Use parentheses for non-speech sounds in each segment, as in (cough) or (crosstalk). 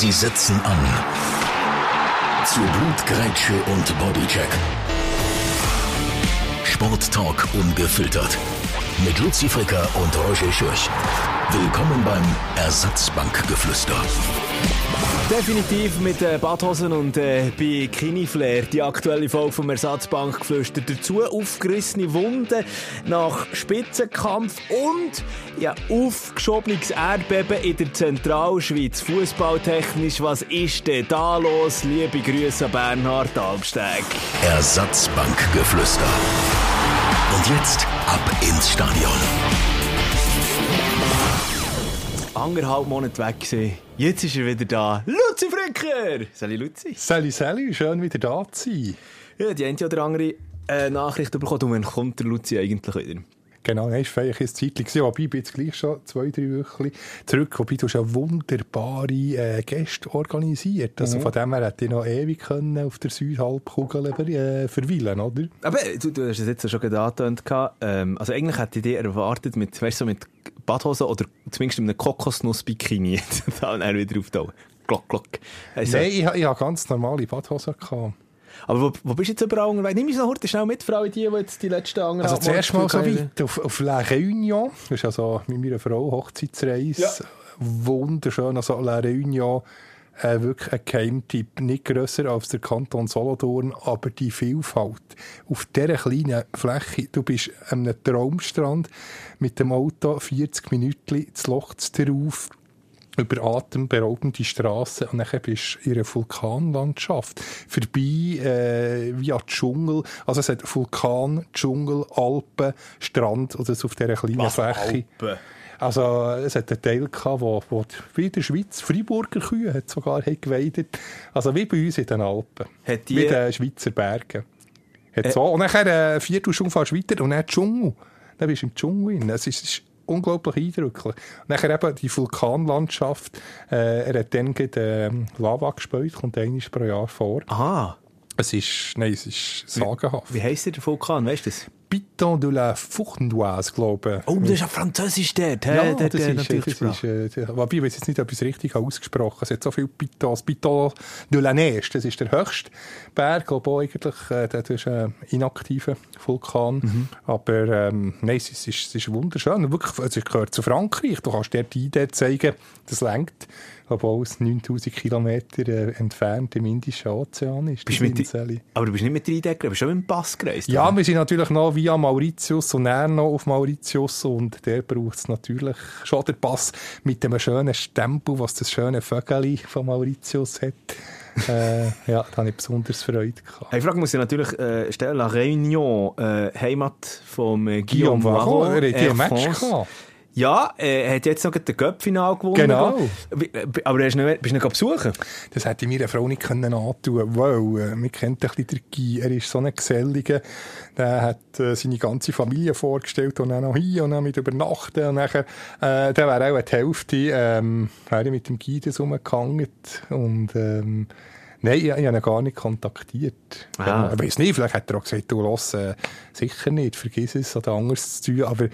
Sie setzen an. Zu Blutgrätsche und Bodycheck. Sporttalk ungefiltert. Mit Luzi Fricker und Roger Schürch. Willkommen beim Ersatzbankgeflüster. Definitiv mit äh, Badhosen und äh, Bikini-Flair. Die aktuelle Folge vom Ersatzbankgeflüster. Dazu aufgerissene Wunden nach Spitzenkampf und ja, aufgeschobenes Erdbeben in der Zentralschweiz. Fußballtechnisch, was ist denn da los? Liebe Grüße an Bernhard Albsteg. Ersatzbankgeflüster. Und jetzt ab ins Stadion. Anderthalb Monate weg gewesen. Jetzt ist er wieder da. Luzi Fricker! Sali Luzi. Sally, Sally, schön wieder da zu sein. Ja, die eine oder andere äh, Nachricht bekommen. Und wann kommt der Luzi eigentlich wieder? Genau, nein, es war vielleicht ein Zeitchen, wobei ich bin jetzt gleich schon zwei, drei Wochen zurück, wobei du schon wunderbare äh, Gäste organisiert. Also Mhm. von dem her hätte ich noch ewig können auf der Südhalbkugel äh, verweilen, oder? Aber du, du hast es jetzt schon gehabt. Ähm, also eigentlich hätte ich dir erwartet, mit, weißt, du, so mit Badhosen oder zumindest mit einem Kokosnuss-Bikini (laughs) dann er wieder auftauchen. Glock, glock. Also, Nein, ich, ha- ich hatte ganz normale Badhosen. Gehabt. Aber wo, wo bist du jetzt überall unterwegs? Nimm uns noch heute schnell mit, alle die, die jetzt die letzten Also anderthalb zuerst mal so weit auf, auf La Réunion. Das ist also mit meiner Frau Hochzeitsreise. Ja. Wunderschön. Also La Réunion, äh, wirklich ein Geheimtipp. Nicht grösser als der Kanton Solothurn, aber die Vielfalt. Auf dieser kleinen Fläche, du bist an einem Traumstrand mit dem Auto 40 Minuten das Loch drauf über atemberaubende Strassen und dann bist du in einer Vulkanlandschaft. Vorbei äh, via Dschungel. Also es hat Vulkan, Dschungel, Alpen, Strand oder so auf dieser kleinen Was, Fläche. Alpen? Also es hat einen Teil gehabt, wo, wo wie in der Schweiz Freiburger Kühe hat sogar haben geweidet. Also wie bei uns in den Alpen. Hat die- Wie den Schweizer Bergen. Hat so. Und dann äh, vier Stunden fährst weiter und dann Dschungel. Dann bist du im Dschungel. drin. Es ist, ist unglaublich eindrücklich. Und dann eben die Vulkanlandschaft. Äh, er hat dann gerade, ähm, Lava gespeut, kommt einmal pro Jahr vor. Aha. Es ist, nein, es ist sagenhaft. Wie heisst der Vulkan, weißt du das? Piton de la Fournoise, glaube ich. Oh, das ist ja Französisch dort. hä? Ja, Dort, das äh, ist, natürlich das Sprache. ist, äh, wobei ich weiß jetzt nicht, ob ich es richtig ausgesprochen habe. Es hat so viele Pitons. Piton de la Neige, das ist der höchste Berg, aber eigentlich, äh, das ist ein inaktiver Vulkan. Mhm. Aber ähm, nein, es ist, es ist, wunderschön. Wirklich, es gehört zu Frankreich. Du kannst dort die Idee zeigen, das lenkt, obwohl es 9000 Kilometer äh, entfernt im Indischen Ozean ist. Bist du mit, aber du bist nicht mit der Idee gereist, bist schon mit dem Pass gereist? Ja, oder? wir sind natürlich noch via Mauritius und dann noch auf Mauritius und der braucht es natürlich schon den Pass mit dem schönen Stempel, was das schöne Vögeli von Mauritius hat. (laughs) äh, ja, da habe ich besonders Freude gehabt. Eine Frage muss ich natürlich äh, stellen. La Réunion, äh, Heimat von äh, Guillaume Guillaume Varro, er hat ein Match gehabt. Ja, äh, er hat jetzt noch den Göppfinal gewonnen. Genau. Äh, Aber du nicht, bist du nicht besuchen? Das hätte ich meiner Frau nicht können antun äh, man kennt ein bisschen den Guy, er ist so ein Geselliger, der hat äh, seine ganze Familie vorgestellt und dann noch hier und dann mit übernachten und nachher, äh, der wäre auch die Hälfte, ähm, wäre ich mit dem Guy das rumgehangen und ähm, Nein, ich, ich habe ihn gar nicht kontaktiert. Ah. Ja, ich weiß nicht, vielleicht hat er auch gesagt, du los, äh, sicher nicht, vergiss es oder anderes zu tun, aber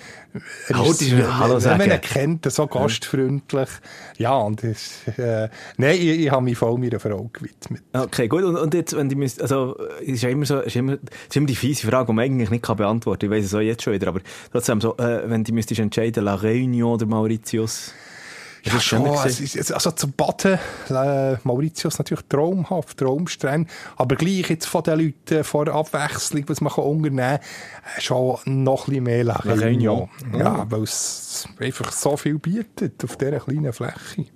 er Halt, ist ein Hallo wenn man ihn kennt, so gastfreundlich. Ja, und das, äh, nein, ich, ich habe mich voll meiner Frau gewidmet. Okay, gut. Und, und jetzt, wenn die müsst, also, es ist ja immer so, es ist immer, es ist immer die fiese Frage, die man eigentlich nicht kann beantworten kann. Ich weiß es auch jetzt schon wieder, aber trotzdem so, äh, wenn du müsstest entscheiden, La Réunion oder Mauritius. Ja, das schon, gewesen? es ist, also zum Baden, äh, Mauritius natürlich traumhaft, Traumstrände, aber gleich jetzt von den Leuten, vor der Abwechslung, was man kann unternehmen kann, schon noch ein bisschen mehr La La Réunion. Réunion. Ja, weil es einfach so viel bietet auf dieser kleinen Fläche.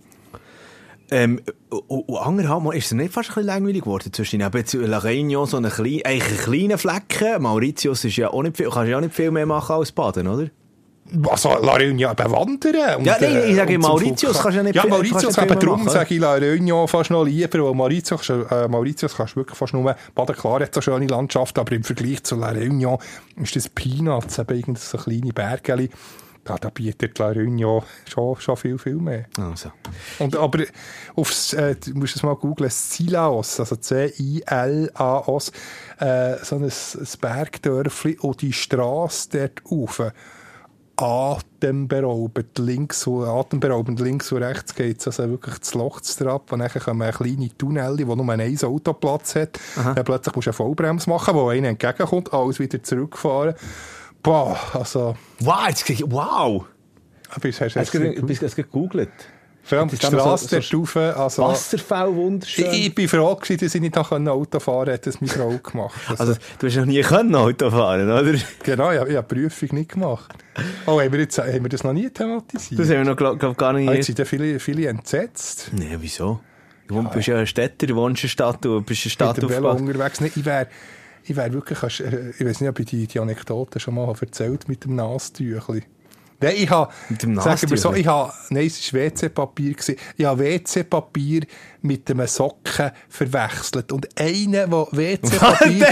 Ähm, und, anderthalb Mal ist es nicht fast ein bisschen langweilig geworden zwischen eben jetzt La Réunion, so einen kleinen, eigentlich einen kleinen Flecken. Mauritius ist ja auch nicht viel, kannst ja auch nicht viel mehr machen als Baden, oder? Also, La Réunion eben wandern. Und, Ja, nein, ich sage und zum Mauritius kannst du ja nicht Ja, Mauritius eben darum machen. sage ich La Réunion fast noch lieber, weil Mauritius, kannst du- äh, Mauritius kannst du wirklich fast nur baden. Klar hat so schöne Landschaft, aber im Vergleich zu La Réunion ist das Peanuts, eben irgend so kleine Bergeli. Da, da bietet La Réunion schon, schon viel, viel mehr. Also. Und, aber aufs, äh, du musst es mal googlen, Silaos, also C-I-L-A-O-S, äh, so ein, ein Bergdörfli und die Strasse dort rauf. Atemberaubend. Links und, atemberaubend links und rechts geht es also wirklich das Loch ab und dann kommen kleine Tunnel, wo nur ein Autoplatz hat. Dann plötzlich musst du eine Vollbremse machen, wo einer entgegenkommt, alles wieder zurückfahren. Boah, also... Wow, jetzt, krieg ich- wow! Bist, hast, Hast du gerade- bist du gegoogelt? Vor allem die Strasse so- so- rauf, also... Wasserfall, wunderschön. Ich, ich bin froh gewesen, dass ich nicht Auto fahren konnte, hat das meine Frau gemacht. Also, (laughs) also, du hast noch nie können Auto fahren, oder? genau, ich, habe- ich habe die Prüfung nicht gemacht. Oh, haben wir, jetzt, haben wir das noch nie thematisiert? Das haben wir noch, glaub, glaub, gar nicht... Ah, Jetzt sind ja viele, viele entsetzt. Nee, wieso? Du bist ja ein Städter, du wohnst in der Stadt, du bist in der Stadt aufgewachsen. unterwegs. Nee, ich wäre ich wär wirklich, äh, ich weiß nicht, ob ich die, die Anekdote schon mal erzählt mit dem Nastüchli. Nein, ich habe, dem sagen wir so, ich habe, nein, es war WC-Papier. gewesen. Ich habe WC-Papier mit einem Socken verwechselt. Und einer, der (laughs) WC-Papier,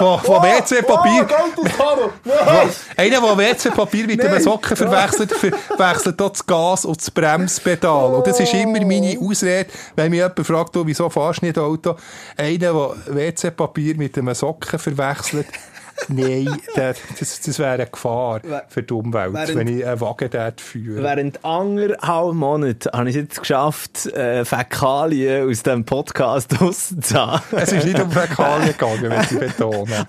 wo, wo WC-Papier, (laughs) einer, der WC-Papier mit einem Socken verwechselt, verwechselt auch das Gas und das Bremspedal. Und das ist immer meine Ausrede, wenn mich jemand fragt, wieso fahrst du nicht Auto? Einer, der WC-Papier mit einem Socken verwechselt, Nein, das, das, das wäre eine Gefahr für die Umwelt, Während- wenn ich einen Wagen dort führe. Während anderthalb Monaten habe ich es jetzt geschafft, äh, Fäkalien aus diesem Podcast (laughs) rauszuhaben. Es ist nicht um Fäkalien gegangen, wenn ich betone. (laughs)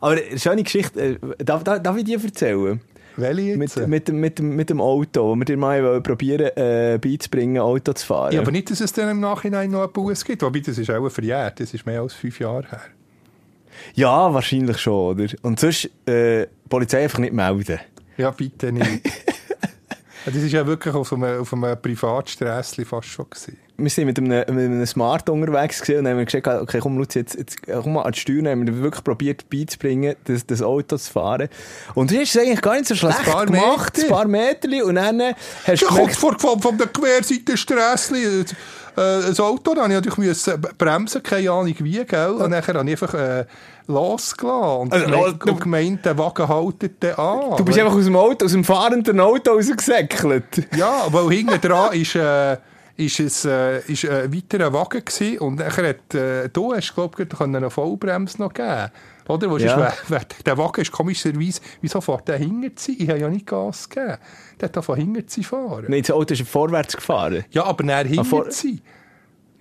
Aber eine schöne Geschichte, äh, darf, darf, darf ich dir erzählen? Welche? Mit, mit, dem- mit, mit dem Auto, wo wir dir mal probieren äh, beizubringen, Auto zu fahren. ja, aber nicht, dass es dann im Nachhinein noch einen Bus gibt. Wobei, das ist auch verjährt. Das ist mehr als fünf Jahre her. Ja, wahrscheinlich schon, oder? Und sonst, äh, Polizei einfach nicht melden. Ja, bitte nicht. (laughs) Das ist ja wirklich auf einem, auf einem Privatsträssli fast schon gewesen. Wir sind mit einem, mit einem Smart unterwegs gewesen und haben gesagt, okay, komm, Luzi, jetzt, jetzt komm mal an die Steuer, haben wir wirklich probiert beizubringen, das, das Auto zu fahren. Und du hast es eigentlich gar nicht so schlecht paar gemacht, Meter. ein paar Meter, und dann äh, hast du kommt gemerkt, vor von, von der Querseite Strässli. Äh, ein Auto, da musste ich müssen bremsen, keine Ahnung wie, gell? Und dann habe ich einfach äh, losgelassen. Und, Also, gemeint, du- und gemeint, der Wagen haltet den an. du bist einfach aus dem Auto, aus dem fahrenden Auto rausgesäckelt. Ja, weil hinten dran ist, äh, ist, es, äh, ist ein weiterer Wagen gewesen und nachher hat, äh, du hast, glaube ich, eine Vollbremse noch geben. Oder? Wo Ja. ist, wer, der Wagen ist komischerweise, wieso fährt der hinten zu? Ich habe ja nicht Gas gegeben. Der hat da von hinten zu fahren. Nein, das Auto ist vorwärts gefahren. Ja, aber dann hinten vor- zu.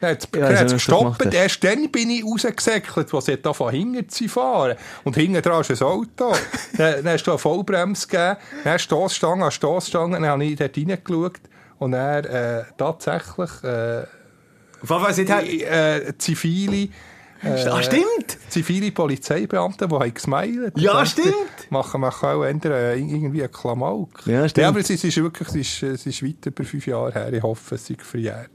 Er hat es gestoppt, erst dann bin ich rausgesäckelt, was hat da von hinten zu fahren. Und hinten dran ist ein Auto. (laughs) dann, dann hast du eine Vollbremse gegeben, dann Stossstange an Stossstange, dann habe ich dort reingeschaut und dann äh, tatsächlich äh, sind halt... äh, zivile äh, Ah, stimmt! zivile Polizeibeamte, die haben gesmiled. Ja, Das stimmt. Machen, machen auch ändern, äh, irgendwie einen Klamauk. Ja, stimmt. aber es ist, ist wirklich es ist, es ist weit über fünf Jahre her. Ich hoffe, es ist verjährt.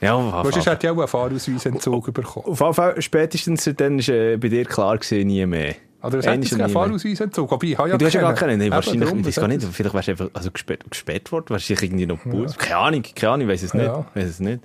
Ja, auf sonst hätte ich auch einen Fahrausweisentzug bekommen. Auf jeden Fall, spätestens seitdem ist äh, bei dir klar gewesen, nie mehr. Oder es Einmal hätte jetzt und keinen nie mehr. Fahrausweisentzug. Aber ich habe ja du hast ja gar keinen. Eben, wahrscheinlich, darum, ich weiß gar nicht. Vielleicht wärst du einfach also gesperrt, gesperrt worden. Wahrscheinlich irgendwie noch Bus. Keine Ahnung, keine Ahnung, ich weiß es nicht. Ja. Weiss es nicht.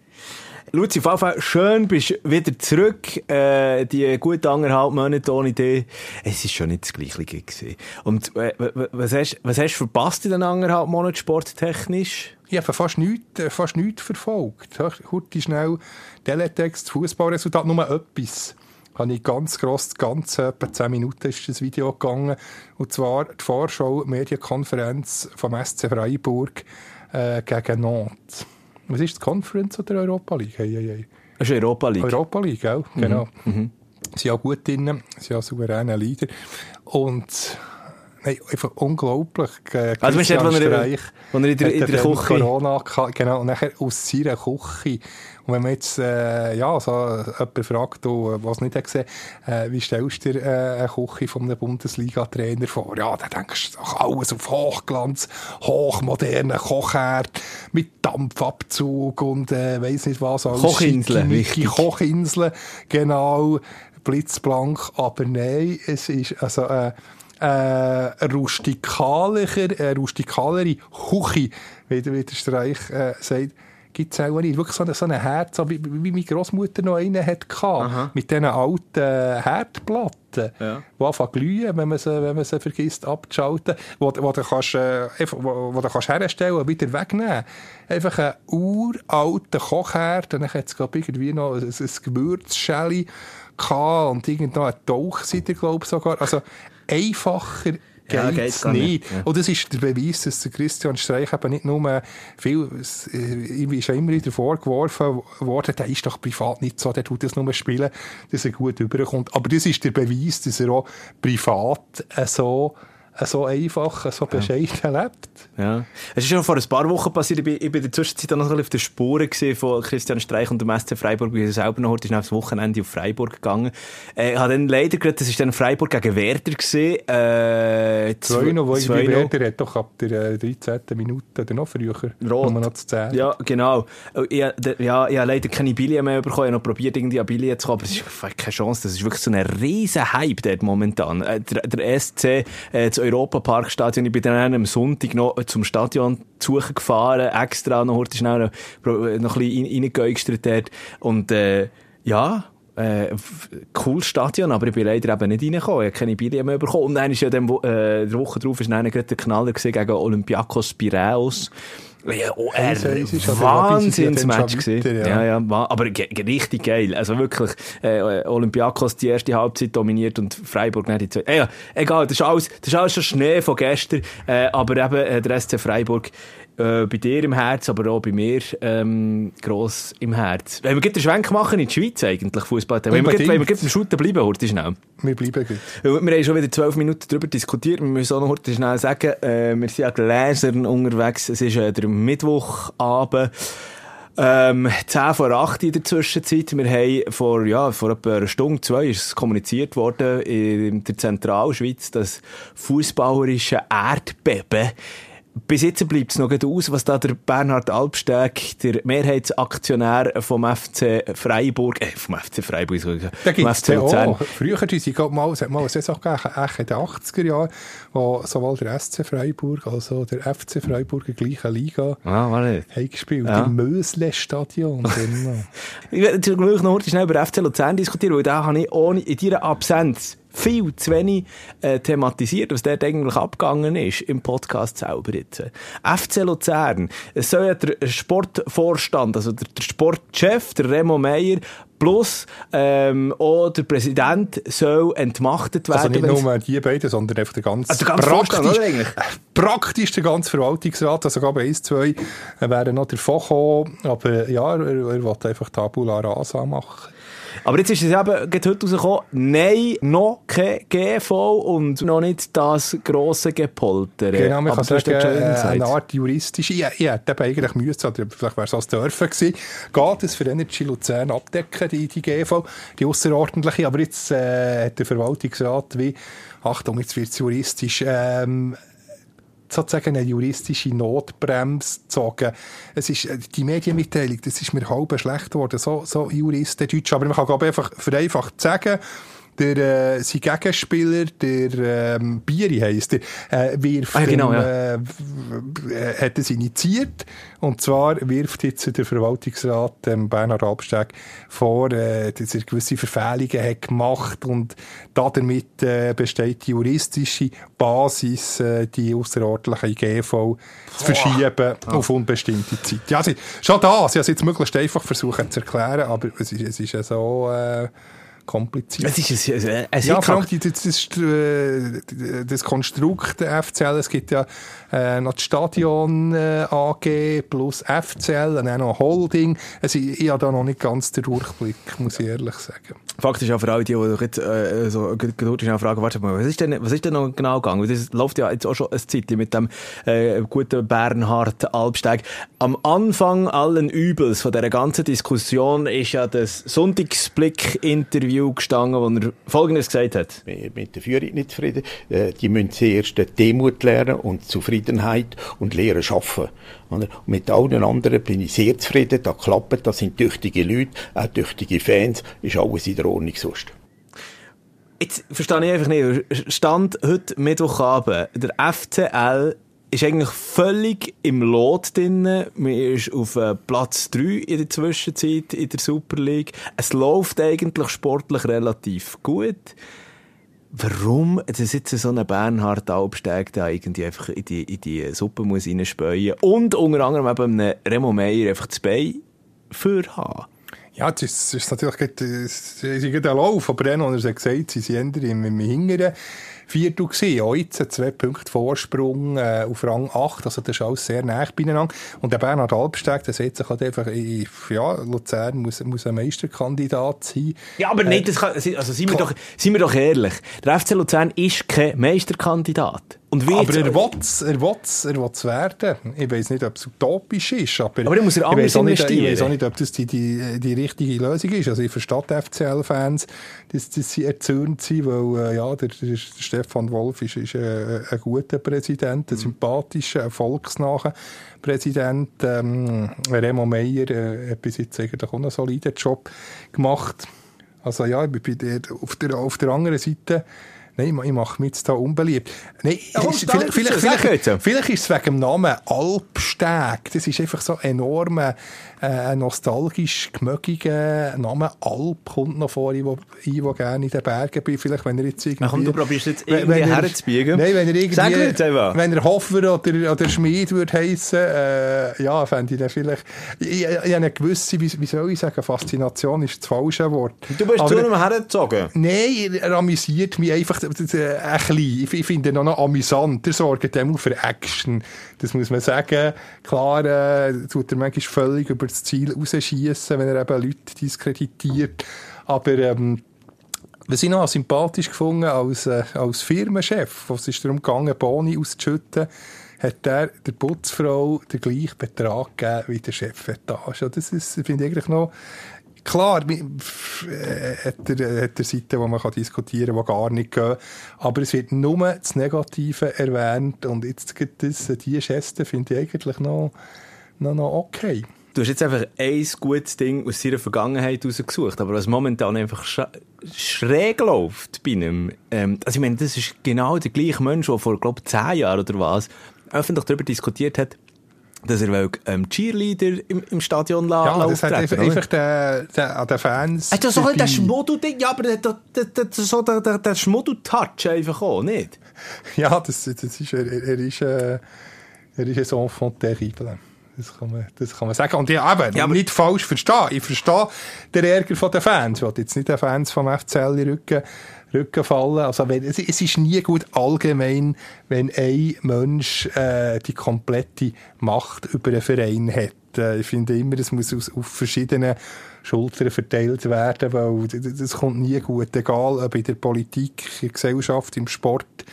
Luzi, auf jeden Fall schön, bist wieder zurück. Äh, die guten anderthalb Monate ohne dich. Es ist schon nicht das Gleiche gewesen. Und äh, was hast, was hast du verpasst in den anderthalb Monaten sporttechnisch? Ich habe fast nichts, äh, fast nichts verfolgt. Heute schnell Teletext, Fußballresultat, nur etwas. Habe ich ganz gross, ganz etwa 10 Minuten ist das Video gegangen. Und zwar die Vorschau, Medienkonferenz vom SC Freiburg äh, gegen Nantes. Was ist die Conference oder Europa League? Hey, hey, hey. Das ist Europa League. Europa League, gell? Genau. Sie sind ja gut drin, sie sind ja souveräne Leader. Und nein, einfach unglaublich. Äh, Also, wo er- Streich wo er in der- hat in der Küche- Corona gehabt, genau, und nachher aus seiner Küche. Und wenn man jetzt, äh, ja, so jemanden fragt, du, was nicht hat gesehen, äh, wie stellst du dir äh, eine Küche von einem Bundesliga-Trainer vor? Ja, dann denkst du doch alles auf Hochglanz, hochmodernen Kochherd, mit Dampfabzug und äh, weiss nicht was. alles Kochinseln, wichtig. Kochinseln, genau, blitzblank, aber nein, es ist also äh, äh, eine rustikalischer, eine rustikalere Küche, wie der, wie der Streich äh, sagt, gibt es auch nicht. Wirklich so ein so eine Herz, wie, wie meine Großmutter noch einen hatte, mit diesen alten Herdplatten, Ja. die anfangen glühen, wenn man sie, wenn man sie vergisst abzuschalten, wo, wo du kannst, äh, wo, wo du kannst herstellen und wieder wegnehmen. Einfach ein uralter Kochherd, und dann hat es irgendwie noch ein, ein Gewürzschäli gehabt und irgend noch ein Tauchsieder, glaube ich sogar. Also einfacher Ja, gar nicht. Ja. Und das ist der Beweis, dass der Christian Streich eben nicht nur viel, es, äh, ihm ist ja immer wieder vorgeworfen worden, der ist doch privat nicht so, der tut das nur spielen, dass er gut überkommt. Aber das ist der Beweis, dass er auch privat äh, so, so einfach, so bescheiden lebt. Ja. Es ist schon vor ein paar Wochen passiert. Ich bin, ich bin in der Zwischenzeit noch ein auf der Spuren von Christian Streich und dem SC Freiburg. Ich bin selber noch heute aufs Wochenende auf Freiburg gegangen. Äh, ich habe dann leider gerade, das ist dann Freiburg gegen Werder. Äh, Zwei noch, wo ich 2-0. Werder hat doch ab der äh, 13. Minute oder noch früher, Rot. noch zu 10. Ja, genau. Ich, der- ja, ich habe leider keine Billet mehr bekommen. Ich habe noch probiert, irgendwie an Billet zu kommen, aber es ist keine Chance. Das ist wirklich so ein riesen Hype dort momentan. Äh, Der, der SC, äh, Europaparkstadion, ich bin dann am Sonntag noch zum Stadion suchen gefahren, extra noch heute schnell noch, ein bisschen rein- reingeäugstert. Und, äh, ja, äh, cooles Stadion, aber ich bin leider eben nicht reingekommen. Ich habe keine Billet mehr bekommen. Und dann ist ja dann, äh, der Woche drauf ist dann gerade der Knaller gegen Olympiakos Piraeus. Ja, oh, dann Wahnsinnsmatch weiter, Ja, ja. ja, aber richtig geil. Also wirklich, äh, Olympiakos die erste Halbzeit dominiert und Freiburg nicht die zweite. Äh, ja, egal, das ist alles, das ist alles schon Schnee von gestern, äh, aber eben äh, der SC Freiburg äh, bei dir im Herz, aber auch bei mir ähm, gross im Herz. Wenn wir gleich den Schwenk machen in die Schweiz eigentlich, Fußball, wenn wir gleich- beim Shooten bleiben, heute schnell. Wir bleiben gut. Wir haben schon wieder zwölf Minuten darüber diskutiert. Wir müssen auch noch heute schnell sagen, äh, wir sind ja Gläsern unterwegs. Es ist äh, der Mittwochabend. Ähm, 10 vor 8 in der Zwischenzeit. Wir haben vor, ja, vor etwa einer Stunde, zwei, ist es kommuniziert worden in der Zentralschweiz, das fußballerische Erdbeben bis jetzt bleibt es noch gut aus, was da der Bernhard Albsteg, der Mehrheitsaktionär vom FC Freiburg, äh, vom FC Freiburg, Da vom FC Luzern. auch. Früher glaub, mal, es hat mal eine Saison gegeben, in den 80er Jahren, wo sowohl der SC Freiburg als auch der FC Freiburg in der gleichen Liga Ah, war nicht. haben gespielt. Ja. Im Mösle-Stadion. (laughs) Ich werde natürlich gleich noch heute schnell über FC Luzern diskutieren, weil da habe ich ohne, in dieser Absenz viel zu wenig äh, thematisiert, was dort eigentlich abgegangen ist im Podcast selber jetzt. FC Luzern, es soll ja der Sportvorstand, also der, der Sportchef, der Remo Meyer, plus ähm, auch der Präsident soll entmachtet werden. Also nicht nur die beiden, sondern einfach der ganze, Also der ganze oder eigentlich? (laughs) praktisch der ganze Verwaltungsrat, also glaube eins, zwei äh, wären noch davon gekommen, aber ja, er, er will einfach Tabula Rasa machen. Aber jetzt ist es eben gerade heute rausgekommen, nein, noch kein GV und noch nicht das grosse Gepolter. Genau, man Aber kann sagen, äh, eine Art juristische, ich, ich hätte eben eigentlich müssen, oder vielleicht wäre es als dürfen gewesen, geht es für Energy Luzern abdecken, die, die GV, die außerordentliche, aber jetzt äh, hat der Verwaltungsrat wie, Achtung, jetzt wird es juristisch, ähm, sozusagen eine juristische Notbremse gezogen. Es ist, äh, die Medienmitteilung, das ist mir halb schlecht geworden, so, so Juristendeutsch, aber man kann einfach vereinfacht sagen, der, äh, sein Gegenspieler, der ähm, Bieri heisst der, äh, wirft Ah, genau, ja. äh, äh, hat es initiiert. Und zwar wirft jetzt der Verwaltungsrat ähm, Bernhard Albsteg vor, äh, dass er gewisse Verfehlungen hat gemacht und damit äh, besteht die juristische Basis, äh, die außerordentliche GV zu verschieben auf unbestimmte Zeit. Ja, sie, schon da, sie haben es jetzt möglichst einfach versucht zu erklären, aber es ist, es ist ja so äh, kompliziert. Es ist ein, ein, ein Ja, vor allem die, das, das, äh, das Konstrukt der FCL, es gibt ja äh, noch das Stadion äh, AG plus FCL dann noch Holding. Also ich, ich habe da noch nicht ganz den Durchblick, muss ich ehrlich sagen. Fakt ist ja für alle die, die jetzt, äh, so geduldig schnell fragen, warte mal, was ist denn, was ist denn noch genau gegangen? Das läuft ja jetzt auch schon ein Zeitchen mit dem äh, guten Bernhard Albsteg. Am Anfang allen Übels von dieser ganzen Diskussion ist ja das Sonntagsblick-Interview gestanden, wo er Folgendes gesagt hat. Mit der Führung nicht zufrieden. Äh, Die müssen zuerst Demut lernen und Zufriedenheit und lernen schaffen. Und mit allen anderen bin ich sehr zufrieden. Da klappt, das sind tüchtige Leute, auch tüchtige Fans, ist alles in der Ordnung sonst. Jetzt verstehe ich einfach nicht. Stand heute Mittwochabend. Der FCL ist eigentlich völlig im Lot drin. Man ist auf äh, Platz 3 in der Zwischenzeit in der Super League. Es läuft eigentlich sportlich relativ gut. Warum dass jetzt so ein Bernhard Albsteg da irgendwie einfach in die, in die Suppe muss reinspäuen und unter anderem eben einem Remo Meyer einfach das Bein für haben? Ja, das ist, das ist natürlich gerade, sie sind gerade ein Lauf, aber dann, als er es gesagt hat, sie sind im, im Hingeren. Viertel gewesen. Auch jetzt zwei Punkte Vorsprung äh, auf Rang 8. Also das ist alles sehr nah beieinander. Und der Bernhard Albsteg, der setzt sich halt einfach, in, ja, Luzern muss, muss ein Meisterkandidat sein. Ja, aber nicht, das kann, also sind wir, doch, sind wir doch ehrlich. Der FC Luzern ist kein Meisterkandidat. Und aber er will es er will's, er will's werden. Ich weiß nicht, ob es utopisch ist. Aber, aber muss er anders ich investieren. Nicht, ich weiß auch nicht, ob das die, die, die richtige Lösung ist. Also ich verstehe die FCL-Fans, dass, dass sie erzürnt sind, weil äh, ja, der, der Stefan Wolf ist, ist ein, ein guter Präsident, ein mhm. sympathischer, erfolgsnaher Präsident. Ähm, Remo Meyer äh, hat bis jetzt eigentlich auch einen soliden Job gemacht. Also ja, ich bin auf der, auf der anderen Seite Nein, ich mache mich jetzt da unbeliebt. Nein, ja, ist, vielleicht, vielleicht, vielleicht, vielleicht, ist es wegen dem Namen Alpsteg. Das ist einfach so enorm äh, nostalgisch gemögiger Name. Alp kommt noch vor, ich, wo, ich wo gerne in den Bergen bin. Vielleicht, wenn er jetzt irgendwie... Ach, du probierst jetzt irgendwie herzubiegen. Nein, wenn er irgendwie... Wenn er Hofer oder, oder Schmied würde heissen, äh, ja, fände ich dann vielleicht... Ich, ich, ich habe eine gewisse, wie, wie soll ich sagen, Faszination ist das falsche Wort. Du bist zu einem hergezogen? Nein, er amüsiert mich einfach ein bisschen. Ich, ich finde ihn noch amüsant. Er sorgt immer für Action. Das muss man sagen. Klar, äh, tut er manchmal völlig über das Ziel rausschießen, wenn er eben Leute diskreditiert. Aber, ähm, was ich noch sympathisch gefunden als, äh, als Firmenchef, was ist darum gegangen, Boni auszuschütten, hat er der Putzfrau den gleichen Betrag gegeben wie der Chefetage. Das ist, finde ich eigentlich noch Klar, äh, hat er, hat er Seiten, wo man kann diskutieren kann, die gar nicht gehen. Aber es wird nur das Negative erwähnt. Und jetzt gibt es diese Geste, finde ich eigentlich noch, noch, noch okay. Du hast jetzt einfach ein gutes Ding aus seiner Vergangenheit rausgesucht, aber was momentan einfach sch schräg läuft bei ihm, ähm, also ich meine, das ist genau der gleiche Mensch, der vor, glaube ich, zehn Jahren oder was, öffentlich darüber diskutiert hat, dass er will, ähm, Cheerleader im, im Stadion la Ja, das hat einfach, einfach der, der, an den Fans... Äh, das halt der Schmuddel-Ding, ja, aber der, der, der, so der, der, der Schmuddel-Touch einfach auch, nicht? Ja, das, das ist, er, er ist, äh, er ist ein Enfant terrible. Das kann man, das kann man sagen. Und ja, eben, ja, nicht falsch verstehen. Ich verstehe den Ärger der Fans. Ich will jetzt nicht den Fans vom FCL Rücken Rücken fallen. Also wenn, es, es, ist nie gut allgemein, wenn ein Mensch äh, die komplette Macht über einen Verein hat. Äh, ich finde immer, es muss aus, auf verschiedene Schultern verteilt werden, weil das, das kommt nie gut, egal ob in der Politik, in der Gesellschaft, im Sport.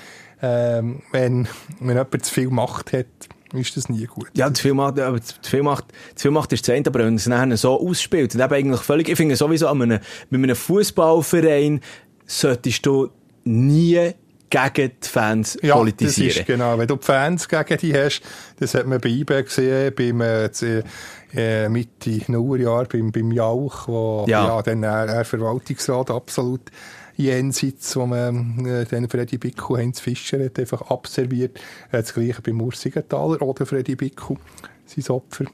Ähm, wenn, wenn jemand zu viel Macht hat, ist das nie gut. Ja, zu viel Macht, aber zu viel Macht, zu viel Macht ist zu Ende, aber wenn es nachher so ausspielt, eben eigentlich völlig, ich finde sowieso an einem, bei einem Fußballverein solltest du nie gegen die Fans ja, politisieren. Das ist genau. Wenn du die Fans gegen die hast, das hat man bei eBay gesehen, beim äh, äh Mitte Nullerjahr, beim, beim Jauch, wo ja. ja dann er, er Verwaltungsrat absolut jenseits, wo man äh, den Freddy Bickel, Heinz Fischer hat einfach abserviert. Das gleiche beim Ursigenthaler oder Freddy Bickel, sein Opfer.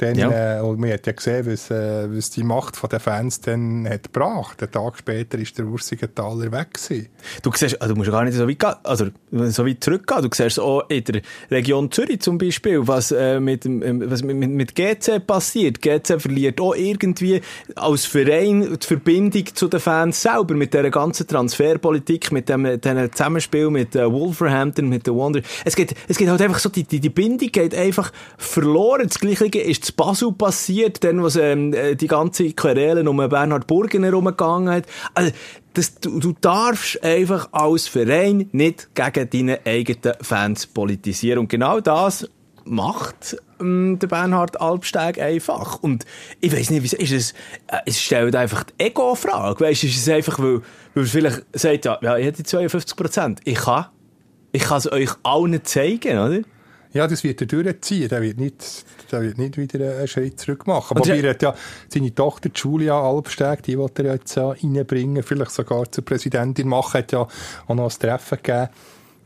Dann, ja. äh, und man hat ja gesehen, was, äh, was die Macht der Fans dann hat gebracht. Einen Tag später ist der Ursigenthaler weg gewesen. Du siehst, also du musst gar nicht so weit gehen, also so weit zurückgehen. Du siehst auch in der Region Zürich zum Beispiel, was, äh, mit, äh, was mit, mit GC passiert. GC verliert auch irgendwie als Verein die Verbindung zu den Fans selber, mit dieser ganzen Transferpolitik, mit dem, dem Zusammenspiel mit äh, Wolverhampton, mit den Wonder. Es geht, es geht halt einfach so, die, die, die Bindung geht einfach verloren. Das Gleiche ist zu Basel passiert, dann, was ähm, äh, die ganze Querelen um Bernhard Burgen herumgegangen hat. Also, das, du, du darfst einfach als Verein nicht gegen deine eigenen Fans politisieren. Und genau das macht ähm, der Bernhard Albsteg einfach. Und ich weiß nicht, ist es, äh, es stellt einfach die Ego-Frage. Weißt du, ist es einfach, weil, weil vielleicht sagt, ja, ja ich hätte 52 Prozent. Ich kann, ich kann es euch allen zeigen, oder? Ja, das wird er durchziehen. Der wird nicht, der wird nicht wieder einen Schritt zurück machen. Aber er hat ja seine Tochter Julia Albsteg, die will er jetzt ja reinbringen, vielleicht sogar zur Präsidentin machen, hat ja auch noch ein Treffen gegeben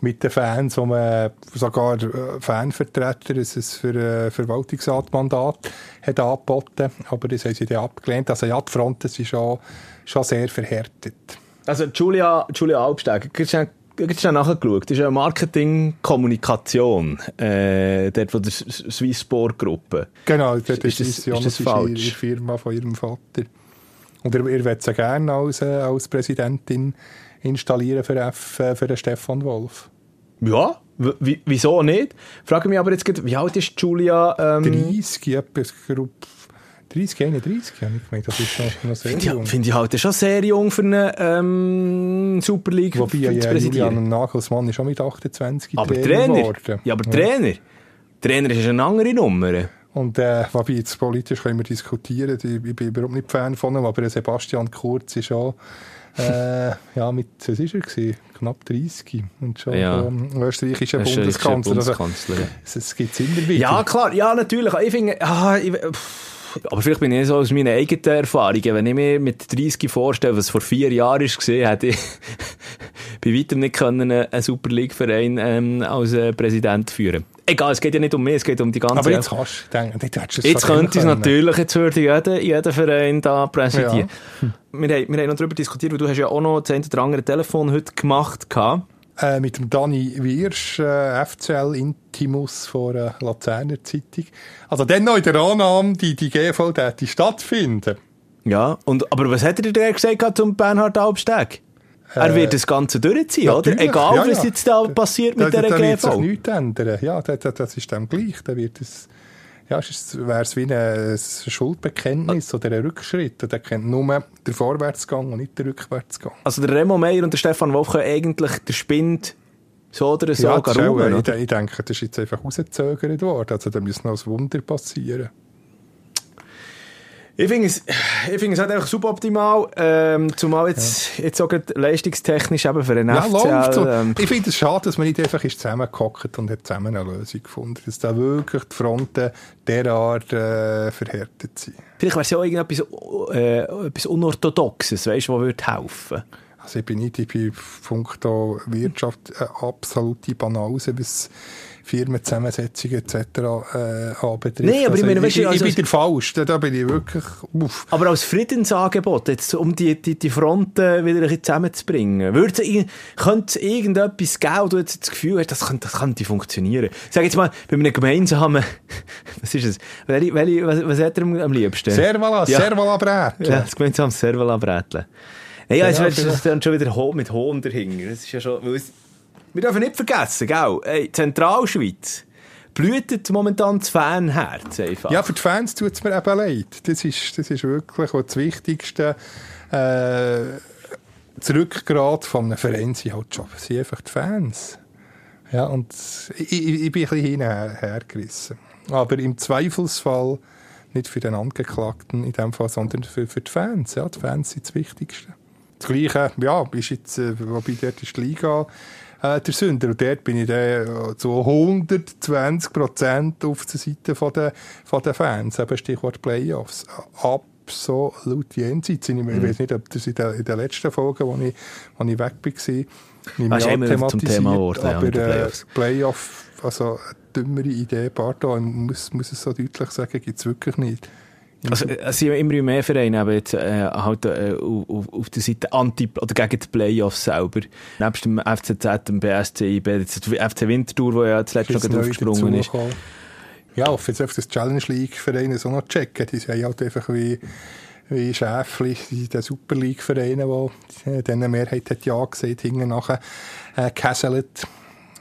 mit den Fans, wo man sogar äh, Fanvertreter ein für ein äh, Verwaltungsratmandat hat angeboten. Aber das haben sie dann abgelehnt. Also ja, die Fronten sind schon, schon sehr verhärtet. Also Julia, Julia Albsteg, jetzt schnell nachgeschaut. Das ist eine Marketing-Kommunikation, äh, dort von der Swissport-Gruppe. Genau, das ist, das, ist, das, ist falsch? die Firma von ihrem Vater. Und er, er will sie gerne als, äh, als Präsidentin installieren für, F, äh, für den Stefan Wolf. Ja, wieso nicht? Frage mich aber jetzt, wie alt ist Julia? Ähm, 30, etwas, 30, 31, habe ich gemeint. Das ist schon noch sehr find jung. Finde ich halt schon sehr jung für eine ähm, Super League Wobei, ja, Julian Nagelsmann ist auch mit 28 aber Trainer geworden. Ja, aber ja. Trainer? Trainer ist eine andere Nummer. Und äh, wobei jetzt politisch können wir diskutieren, ich, ich bin überhaupt nicht Fan von ihm, aber Sebastian Kurz ist auch äh, ja, mit, was war er? Gewesen? Knapp 30 und schon ja. ähm, österreichischer Bundeskanzler. Bundeskanzler. Also, es gibt es immer wieder. Ja, klar, ja, natürlich. Ich finde, ah, ich, aber vielleicht bin ich so aus meinen eigenen Erfahrungen, wenn ich mir mit 30 vorstelle, was vor vier Jahren war, hätte ich (laughs) bei weitem nicht können einen Super League-Verein ähm, als äh, Präsident führen Egal, es geht ja nicht um mich, es geht um die ganze... Aber jetzt kannst du denken, jetzt, jetzt könnte es natürlich, jetzt würde jeder, jeder Verein da präsentieren. Ja. Wir, haben, wir haben noch darüber diskutiert, weil du hast ja auch noch das eine oder andere Telefon heute gemacht gehabt. Äh, mit dem Dani Wirsch, äh, FCL Intimus von der Luzerner Zeitung. Also dann noch in der Annahme, die, die GV die stattfinden. Ja, und, aber was hat er dir gesagt zum Bernhard Albsteg? Er äh, wird das Ganze durchziehen, oder? Egal, ja, was ja. jetzt da passiert mit da, dieser da, GV. Da wird sich nichts ändern. Ja, das, das ist dann gleich. Da wird es ja, wäre es wie ein Schuldbekenntnis oder ein Rückschritt. Und er kennt nur den Vorwärtsgang und nicht den Rückwärtsgang. Also der Remo Meyer und der Stefan Wolf können eigentlich den Spind so oder so ja, gar rum, ich, ich denke, das ist jetzt einfach rausgezögert worden. Also da muss noch ein Wunder passieren. Ich finde es, ich finde es halt einfach suboptimal, ähm, zumal jetzt, ja. jetzt auch leistungstechnisch eben für den ja, FCL. So. Ähm, ich finde es schade, dass man nicht einfach ist zusammengehockt und hat zusammen eine Lösung gefunden. Dass da wirklich die Fronten derart äh, verhärtet sind. Vielleicht wäre es ja auch irgendetwas äh, etwas Unorthodoxes, weißt du, was würde helfen Also ich bin nicht bei Punkto Wirtschaft eine absolute Banause, was Firmenzusammensetzung etc. Äh, anbetrifft. Nein, aber also, ich meine, weißt, ich, also, ich bin falsch, da, da, bin ich wirklich uff. Aber als Friedensangebot, jetzt, um die, die, die Fronten wieder ein bisschen zusammenzubringen, würde könnte es irgendetwas geben, wo du jetzt das Gefühl hast, das könnte, das könnte funktionieren? Sag jetzt mal, bei einem gemeinsamen, (laughs) was ist es, welche, welche, was, was hat er am, am liebsten? Servala, ja. Servala Brätle. Ja, das gemeinsame Servala Brätle. Ja, ja, jetzt ja, ist dann schon wieder mit Hohn dahinter. Das ist ja schon, wir dürfen nicht vergessen, gell? Hey, Zentralschweiz blühtet momentan das Fanherz einfach. Ja, für die Fans tut es mir eben leid. Das ist, das ist wirklich das Wichtigste. Äh, das Rückgrat von einem Verein sind halt schon sind einfach die Fans. Ja, und ich, ich, bin ein bisschen hinhergerissen. Aber im Zweifelsfall nicht für den Angeklagten in dem Fall, sondern für, für die Fans. Ja, die Fans sind das Wichtigste. Das Gleiche, ja, ist jetzt, äh, wobei dort ist die Liga äh, der Sünder. Und dort bin ich dann äh, zu 120 Prozent auf der Seite von der, von der Fans, eben Stichwort Playoffs. Absolut jenseits. Ich mhm. weiß nicht, ob das in der, in der letzten Folge, wo ich, wo ich weg war, nicht mehr thematisiert, zum Thema geworden, aber ja, Playoffs. Äh, Playoff, also eine dümmere Idee, Barto, muss, muss es so deutlich sagen, gibt es wirklich nicht. Also, es sind immer mehr Vereine eben jetzt, äh, halt, äh, auf, auf der Seite anti- oder gegen die Playoffs selber. Nebst dem FCZ, dem BSC, IB, FC Winterthur, wo ja zuletzt noch aufgesprungen ist. Ja, auf jetzt auf das Challenge League Vereine so noch checken. Die sind halt einfach wie, wie Schäfli, die Super League Vereine, die äh, denen Mehrheit hat ja gesehen, hinten nachher, äh, gehäselt.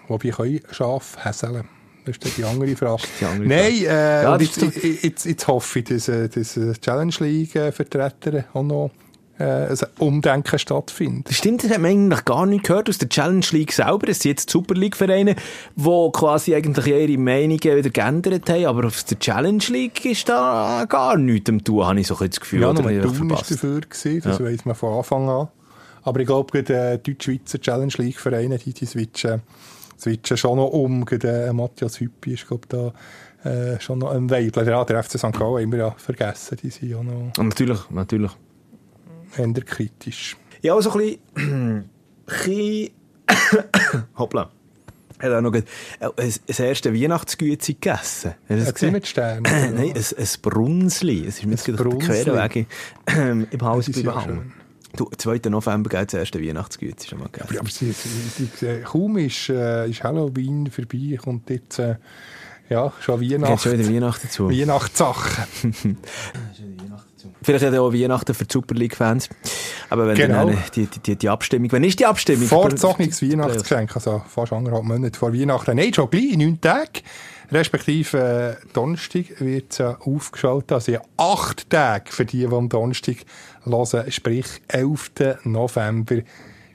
Wobei können Schaf häseln. Das ist die andere Frage. Die andere Nein, Frage. Äh, ja, jetzt, jetzt, jetzt, hoffe ich, dass, äh, dass äh, Challenge League-Vertreter auch noch äh, ein Umdenken stattfindet. Das stimmt, das hat man eigentlich gar nicht gehört aus der Challenge League selber. Es sind jetzt Super League-Vereine, die quasi eigentlich ihre Meinungen wieder geändert haben, aber auf der Challenge League ist da gar nichts am tun, habe ich so das Gefühl. Ja, nur Thun war dafür, gewesen, das ja. weiss man von Anfang an. Aber ich glaube, die äh, Deutsch-Schweizer Challenge League-Vereine, die, die switchen switchen schon noch um. Gerade, äh, Matthias Hüppi ist, glaube da äh, schon noch ein Weibler. Ja, der FC St. Gallen haben wir ja vergessen. Die sind ja noch... Natürlich, natürlich. Eher kritisch. Ja, so ein bisschen... (clears throat) (coughs) Hoppla. Er hat auch noch ein, ein erste Weihnachtsgüte gegessen. Hat das mit Sternen? Nein, ein, ein Brunsli. Es ist mir jetzt gerade Querweg (clears throat) im Haus behangen. Du, 2. November geht das erste Weihnachtsgüte schon mal gegessen. Aber, aber sie, sie, sie, kaum ist, äh, ist Halloween vorbei, kommt jetzt äh, ja, schon Weihnachten. Schon wieder Weihnachten dazu. (laughs) Weihnachtssachen. (laughs) Vielleicht er auch Weihnachten für die Super League-Fans. Aber wenn Genau. dann die, die, die, die Abstimmung, wenn ist die Abstimmung? Vorgezogenes Weihnachtsgeschenk, also fast anderthalb Monate vor Weihnachten. Nein, schon gleich, in neun Tagen. Respektive äh, Donnerstag wird es ja aufgeschaltet. Also ja, acht Tage für die, die am Donnerstag hören. Sprich, 11. November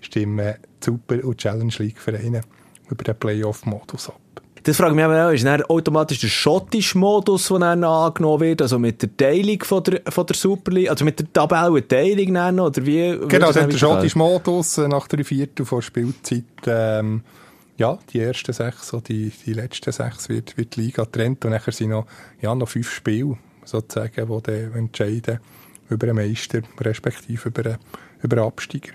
stimmen Super- und Challenge League-Vereine über den Playoff-Modus ab. Das frage ich mich auch, ist dann automatisch der schottische Modus, der dann angenommen wird, also mit der Teilung von der, von der Super League, also mit der Tabellenteilung dann, oder wie? Genau, hat der schottische Modus äh, nach drei Viertel vor Spielzeit. Ähm, ja, die ersten sechs, so die, die letzten sechs wird, wird die Liga getrennt und nachher sind noch, ja, noch fünf Spiele, sozusagen, die dann entscheiden über den Meister, respektive über den, über den Absteiger.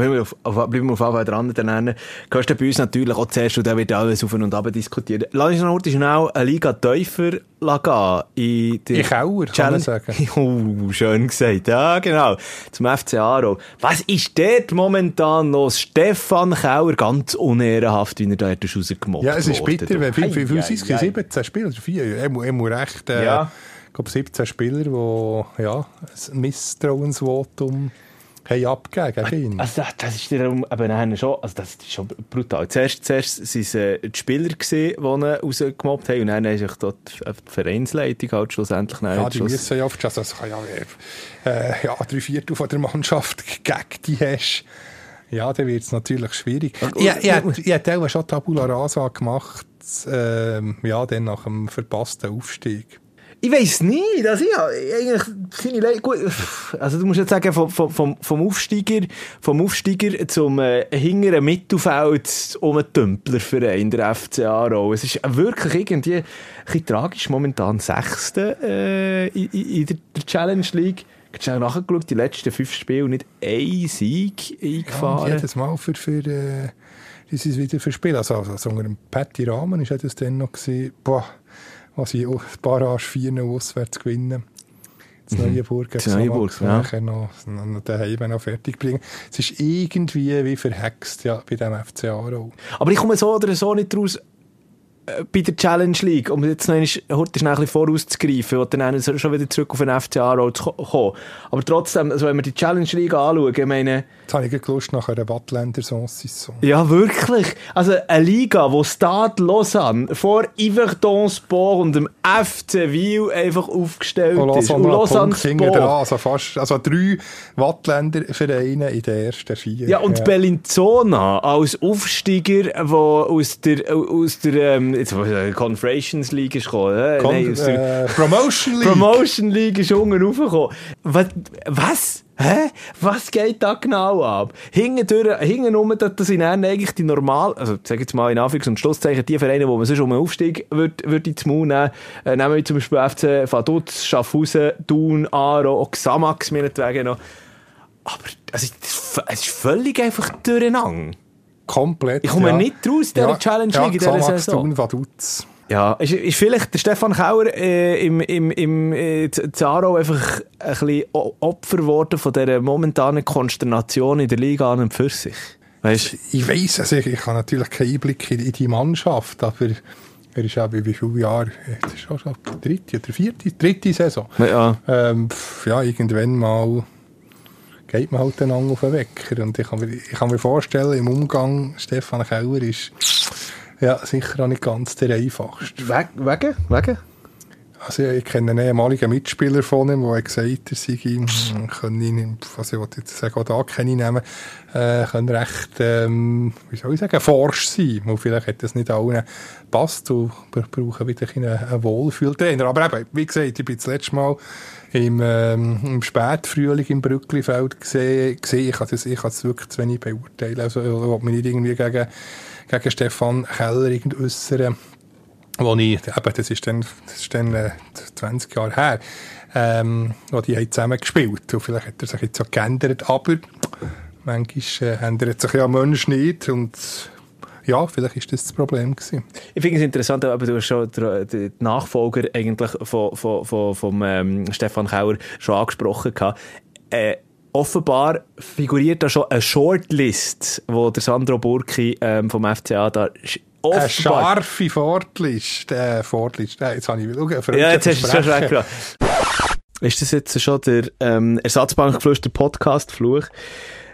Bleiben wir auf, auf, bleiben wir auf Fall dran. Dann. Gehst du bei uns natürlich auch zuerst und dann wird alles auf und ab diskutiert. Lass uns noch schnell eine Liga tiefer gehen. In der Keller, kann man sagen. (laughs) Oh, schön gesagt. Ja, genau. Zum FC Aro. Was ist dort momentan los? Stefan Kauer, ganz unehrenhaft, wie er da hat rausgemobbt Ja, es ist worden. bitter, wenn viel, viel, viel ei. 17 Spieler, oder vier, er muss, er muss recht, äh, Ja. ich glaube 17 Spieler, die, ja, ein Misstrauensvotum haben abgegeben gegen ihn. Also, das- ist darum, eben schon, also das ist schon brutal. Zuerst, zuerst waren es äh, die Spieler, gewesen, die ihn rausgemobbt haben, und dann ist sich dort die Vereinsleitung halt schlussendlich Ja, die Schluss- müssen ja oft, also es kann ja, äh, ja, drei Viertel von der Mannschaft (laughs) gegen die hast, ja, dann wird es natürlich schwierig. ich, ich, ich hätte auch schon Tabula Rasa gemacht, ähm, ja, dann nach dem verpassten Aufstieg. Ich weiß nicht, also ich eigentlich seine Le gut, also du musst jetzt sagen, vom, vom, vom, Aufsteiger, vom Aufsteiger zum äh, hinteren Mittelfeld um einen Tümplerverein, der FC Aarau. Es ist wirklich irgendwie ein bisschen tragisch, momentan Sechste äh, in, in in der, Challenge League. Ich habe nachgeschaut, die letzten fünf Spiele nicht ein Sieg Ja, eingefahren. jedes Mal für, für äh, das wieder für Spiel. Also, also unter dem Patty Rahmen war das dann noch, gewesen, boah, was ich ein Barrage 4 auswärts gewinnen. Das Neuenburg. Das Neuenburg, ja. Noch, noch daheim noch fertig bringen. Es ist irgendwie wie verhext, ja, bei dem FC Aarau. Aber ich komme so oder so nicht raus äh, bei der Challenge League, um jetzt noch einmal, heute schnell ein bisschen vorauszugreifen und dann schon wieder zurück auf den FC Aarau zu ko- kommen. Aber trotzdem, also wenn wir die Challenge League anschauen, ich meine, Jetzt habe ich Lust nach einer Wattländer Saucisson. ja wirklich, also eine Liga, wo Stade Lausanne vor Yverdon Sport und dem FC Wiel einfach aufgestellt Und ist. Lausanne hinten dran. Sport. Also, fast, also drei Wattländer Vereine in den ersten vier. Ja, und Bellinzona als Aufsteiger, der aus der, aus der ähm, jetzt, äh, Conference League ist gekommen. Äh, Kon nein, aus der, äh, Promotion League. Promotion League ist unten raufgekommen. Was? Was? Hä? Was geht da genau ab? Hinten durch, hinten rum, das das sind dann eigentlich die normal, also sag jetzt mal in Anführungs- und Schlusszeichen, die Vereine, wo man sonst um einen Aufstieg würde, würde ins Maul nehmen. Äh, nehmen wir zum Beispiel FC Vaduz, Schaffhausen, Thun, Aaro, auch Xamax meinetwegen noch. Aber also, es ist völlig einfach durcheinander. Komplett. Ich komme ja. nicht raus, dieser Challenge League in dieser Saison. Thun, Vaduz. Ja, ist, ist vielleicht der Stefan Kauer äh, im, im, im äh, Zaro einfach ein bisschen Opfer geworden von dieser momentanen Konsternation in der Liga an und für sich? Weißt Ich weiss, also ich, ich habe natürlich keinen Einblick in, in die Mannschaft, aber er ist auch wie wie viele Jahre, das ist auch schon die dritte oder vierte, dritte Saison. Ja. Ähm, ja, irgendwann mal geht man halt einander auf den Wecker. Und ich kann, mir, ich kann mir vorstellen, im Umgang Stefan Keller ist ja, sicher auch nicht ganz der einfachste. Weg, wegen? Wegen? Also ich kenne einen ehemaligen Mitspieler von ihm, der gesagt hat, er sei, hm, können ihn, was ich jetzt sagen, auch da kenne ich nehmen, äh, können recht, ähm, wie soll ich sagen, forsch sein. Weil vielleicht hat das nicht allen passt und wir brauchen wieder ein einen Wohlfühltrainer. Aber eben, wie gesagt, ich bin das letzte Mal im, ähm, im Spätfrühling im Brücklifeld gesehen, gesehen. Ich kann kann das wirklich zu wenig beurteilen. Also, ich will mich nicht irgendwie gegen, gegen Stefan Keller äußern wo ich, eben, das ist dann, das ist dann äh, 20 Jahre her, ähm, wo die haben zusammen gespielt. Und vielleicht hat er sich jetzt so geändert, aber manchmal äh, ändert sich ja Mensch nicht und ja, vielleicht ist das das Problem gewesen. Ich finde es interessant, aber du hast schon die Nachfolger eigentlich von, von, von, vom ähm, Stefan Kauer schon angesprochen gehabt. Äh, offenbar figuriert da schon eine Shortlist, wo der Sandro Burki ähm, vom FCA da sch- Eine offenbar... scharfe Fortlist, äh, Fortlist, äh, jetzt habe ich, schau, Ja, jetzt hast du es schon gemacht. Ist das jetzt schon der ähm, Ersatzbankfluss, der Podcast-Fluch?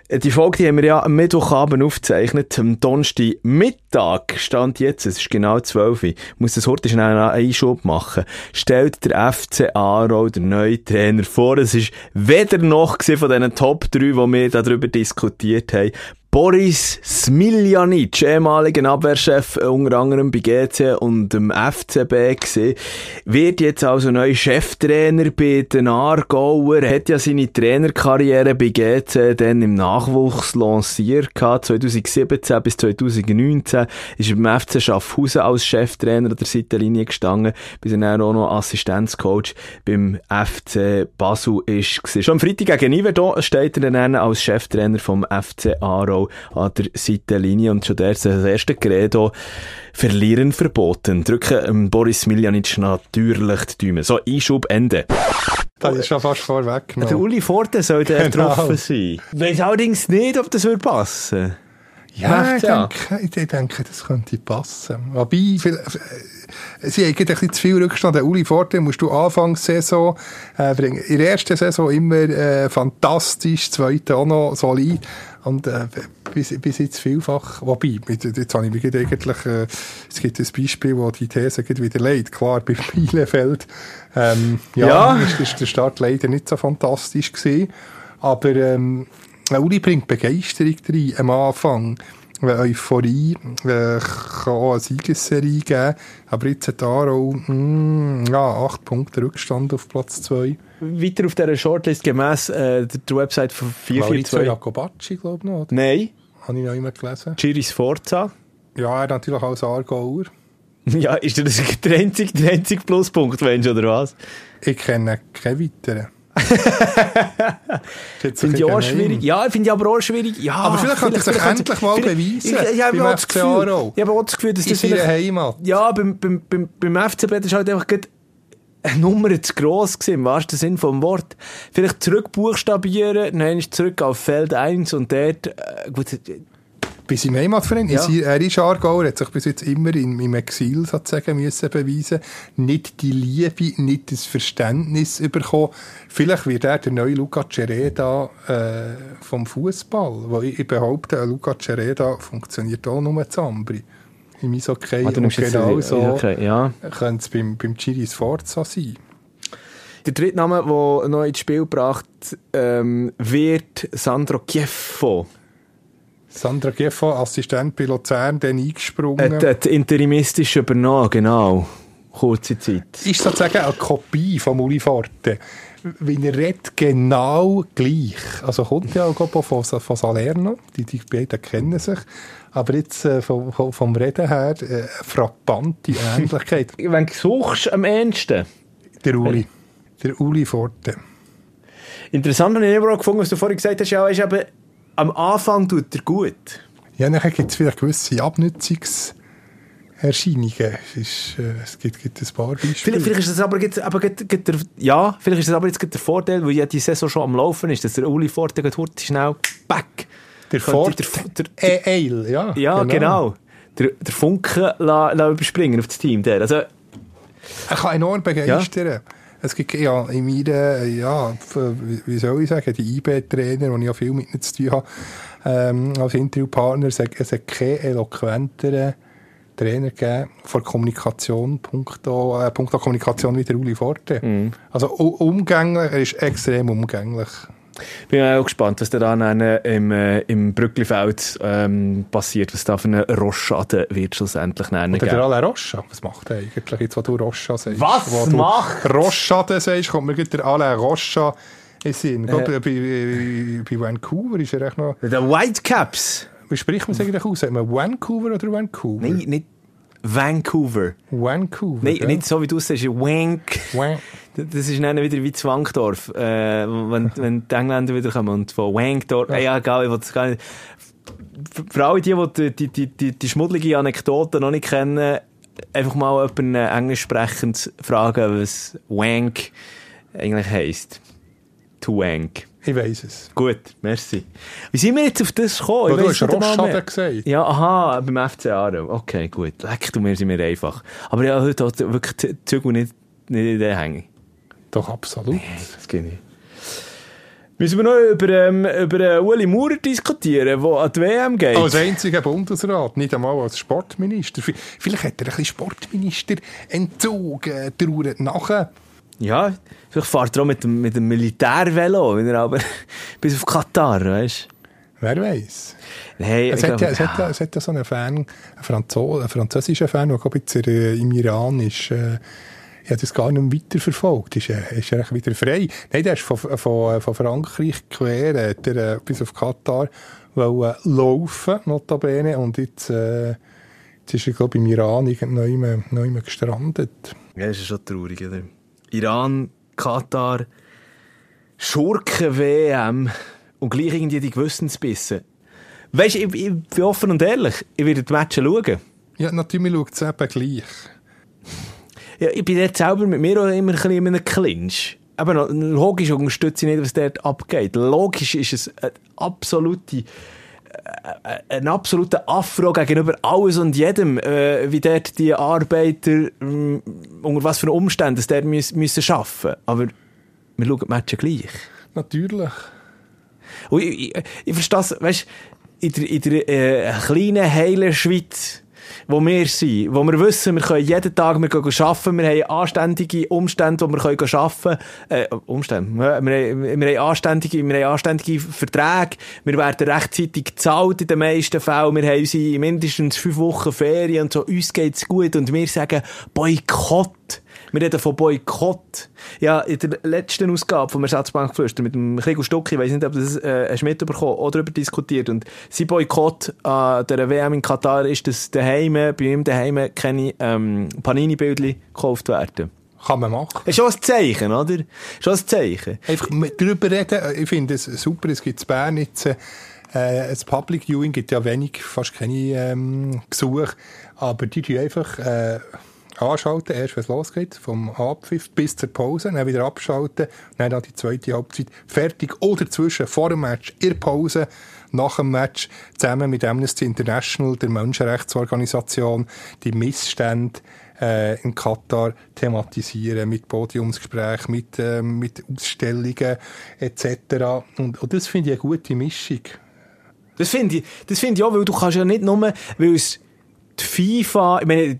Äh, Die Folge die haben wir ja am Mittwochabend aufgezeichnet. Am Donnerstag Mittag stand jetzt, es ist genau 12 Uhr. Muss das heute schnell einen Einschub machen. Stellt der FC Aarau, der neue Trainer, vor. Es ist weder noch von diesen Top 3, die wir darüber diskutiert haben. Boris Smiljanic, ehemaliger Abwehrchef, äh, unter anderem bei GC und dem FCB gesehen, wird jetzt also neuer Cheftrainer bei den Aargauer, Er hat ja seine Trainerkarriere bei GC dann im Nachwuchs lanciert gehabt, 2017 bis 2019, ist er beim FC Schaffhausen als Cheftrainer an der Seitenlinie gestanden, bis er dann auch noch Assistenzcoach beim FC Basel ist. Gewesen. Schon am Freitag gegen Iverdon steht er dann als Cheftrainer vom FC Aarau an der Seitenlinie und schon der das erste Credo verlieren verboten. Drücken ähm, Boris Miljanic natürlich die Daumen. So, Einschub, Ende. Das ist schon fast vorweg. Der Uli Forte soll der Genau. getroffen sein. Ich weiss allerdings nicht, ob das würde passen Ja, ich Ja. denke, ich denke, das könnte passen. Wobei, äh, sie haben ein bisschen zu viel Rückstand. Der Uli Forte musst du Anfangssaison äh, bringen. In der ersten Saison immer äh, fantastisch, zweite auch noch solid. Und äh, bis, bis jetzt vielfach, wobei, jetzt habe ich mich eigentlich, äh, es gibt ein Beispiel, wo die These wieder leid. Klar, bei (laughs) Bielefeld, ähm, ja, Ja. Ist, ist der Start leider nicht so fantastisch gewesen. Aber ähm, Uli bringt Begeisterung rein am Anfang. Äh, Euphorie, äh, kann auch eine Siegesserie geben. Aber jetzt hat Aarau, mm, ja, acht Punkte Rückstand auf Platz zwei. Weiter auf dieser Shortlist gemäss äh, der, Website von Maurizio 442. Jacobacci, glaube ich noch. oder? Nein, Habe ich noch immer gelesen. Giris Forza. Ja, er natürlich als Aargauer. (laughs) Ja, ist das der einzige, der einzige Pluspunkt, du, oder was? Ich kenne keinen weiteren. (laughs) Finde ich auch schwierig. Ja, finde ich aber auch schwierig. Ja, Aber vielleicht könnte er sich endlich mal beweisen Ich, ich, habe beim auch das Gefühl, ich habe auch das Gefühl, dass In das vielleicht... Heimat. Ja, beim, beim, beim, beim FCB das ist halt einfach eine Nummer zu gross gewesen, im wahrsten Sinn vom Wort. Vielleicht zurückbuchstabieren, dann zurück auf Feld 1 und dort, äh, gut, Bei seinem Heimatverein. Ja. Er ist Aargauer, hat sich bis jetzt immer in, im Exil sozusagen müssen beweisen. Nicht die Liebe, nicht das Verständnis bekommen. Vielleicht wird er der neue Luca Cereda äh, vom Fußball. Weil ich, behaupte, Luca Cereda funktioniert auch nur zu Ambri. Im Eishockey. Ah, du Und genau so okay, ja. könnte es beim, beim Giris Forza sein. Der dritte Name, der noch ins Spiel gebracht ähm, wird, Sandro Chieffo. Sandra Geffa, Assistent bei Luzern, dann eingesprungen. Hat, hat interimistisch übernommen, genau. Kurze Zeit. ist sozusagen eine Kopie von Uli Forte. Wie er redet, genau gleich. Also kommt ja auch von, von Salerno, die, die beiden kennen sich. Aber jetzt äh, vom, vom- Reden her, äh, eine frappante Ähnlichkeit. (laughs) Wenn du suchst, am ehesten. Der Uli. Der Uli Forte. Interessant habe ich aber auch gefunden, was du vorhin gesagt hast, ja, ist eben, am Anfang tut er gut. Ja, nachher gibt es vielleicht gewisse Abnutzungserscheinungen. Es, ist, äh, es gibt, gibt ein paar Beispiele. Vielleicht, vielleicht ist das aber, jetzt, aber jetzt, jetzt der, ja, vielleicht ist das aber jetzt der Vorteil, weil ja die Saison schon am Laufen ist, dass der Uli Forte hurtig schnell back. Der Forte. der- der- Äh, Ale, ja. Ja, genau. Der, der Funken la, la überspringen auf das Team. Der. Also, Er kann enorm begeistern. Es gibt ja in meiner, ja, wie- soll ich sagen, die IB-Trainer, die ich ja viel mit ihnen zu tun habe, ähm, als Interviewpartner, es hat, es hat keinen eloquenteren Trainer gegeben von Kommunikation, punkto, äh, punkto Kommunikation wie der Uli Forte. Also u- umgänglich, er ist extrem umgänglich. Bin auch gespannt, was da dann im, äh, im Brücklifeld ähm, passiert, was da für einen Rosschaden wird schlussendlich nennen Oder der. Alain Rocha, was macht er eigentlich jetzt, wo du Rocha sagst? Was wo du macht? Rocha sagst, kommt mir der Alain Rocha in den Sinn. Ich Äh. bei, bei, bei Vancouver ist er echt noch... Der Whitecaps. Wie spricht man es eigentlich aus? Sagt man Vancouver oder Vancouver? Nein, nicht Vancouver. Vancouver. Nein, gell? nicht so wie du es sagst, Wank. Wan- Das ist dann wieder wie Zwangdorf, äh, wenn, wenn die Engländer wieder kommen und von Wankdorf, ja, ja egal, ich will das gar nicht. Für- alle die, die die, die, die, die schmuddelige Anekdote noch nicht kennen, einfach mal jemanden englisch sprechend fragen, was Wank eigentlich heisst. To Wank. Ich weiss es. Gut, merci. Wie sind wir jetzt auf das gekommen? Weil du hast mehr. gesagt. Ja, aha, beim FC Aarau. Okay, gut. Leck, du, wir sind mir einfach. Aber ja, heute hat wirklich die Zügel nicht, nicht in den Hängen. Doch, absolut. Das geht nicht. Müssen wir noch über, ähm, über äh, Uli Maurer diskutieren, der an die WM geht? Als einziger Bundesrat, nicht einmal als Sportminister. Vielleicht hat er ein bisschen Sportminister Entzug, äh, trauert nachher. Ja, vielleicht fährt er auch mit dem, mit dem Militärvelo, wenn er aber (laughs) bis auf Katar, weißt Wer weiß. Nein, Es hat, ja, glaub- es, hat ja, es hat ja so einen Fan, einen, Franzo einen französischen Fan, der glaube ich äh, im Iran ist. Äh, ich habe das gar nicht mehr weiterverfolgt. Ist, äh, ist er wieder frei? Nein, der ist von, von, von Frankreich quer, hat er äh, bis auf Katar wollen laufen, notabene. Und jetzt, äh, jetzt ist er, glaube ich, im Iran noch immer gestrandet. Ja, das ist schon traurig, oder? Iran, Katar, Schurken-WM und gleich irgendwie die Gewissensbisse. Weißt du, ich, ich bin offen und ehrlich, ich werde die Matches schauen. Ja, natürlich schaut es eben gleich. Ja, ich bin dort selber mit mir auch immer ein bisschen in einem Clinch. Aber logisch unterstütze ich nicht, was dort abgeht. Logisch ist es eine absolute, ein absoluter Afro gegenüber alles und jedem, äh, wie dort die Arbeiter, mh, unter was für Umständen es dort müssen, müssen arbeiten. Aber wir schauen die Matches gleich. Natürlich. Und ich, ich, ich verstehe es, weißt in der, in der äh, kleinen, heilen Schweiz, wo wir sind, wo wir wissen, wir können jeden Tag wir gehen arbeiten, wir haben anständige Umstände, wo wir können arbeiten. Äh, Umstände, wir, haben, wir, haben anständige, wir haben anständige Verträge, wir werden rechtzeitig gezahlt in den meisten Fällen, wir haben unsere mindestens fünf Wochen Ferien und so, uns geht's gut. Und wir sagen Boykott. Wir reden von Boykott. Ja, in der letzten Ausgabe vom Ersatzbankflüster mit dem Krigo Stucki, ich weiß nicht, ob du das äh, hast mitbekommen oder darüber diskutiert. Und sein Boykott an der WM in Katar ist, dass daheim, bei ihm daheim keine ähm, Panini-Bildchen gekauft werden. Kann man machen. Ist schon ein Zeichen, oder? Schon ein Zeichen. Einfach mit drüber reden. Ich finde es super, es gibt in Bern jetzt, äh, ein Public Viewing gibt ja wenig, fast keine ähm, Besuche, aber die tun einfach äh, anschalten, erst wenn es losgeht, vom Abpfiff bis zur Pause, dann wieder abschalten, dann dann die zweite Halbzeit fertig oder zwischen, vor dem Match, in der Pause, nach dem Match, zusammen mit Amnesty International, der Menschenrechtsorganisation, die Missstände äh, in Katar thematisieren, mit Podiumsgesprächen, mit, ähm, mit Ausstellungen etc. Und, und das finde ich eine gute Mischung. Das finde ich, das finde ich auch, weil du kannst ja nicht nur, weil es die FIFA, ich meine,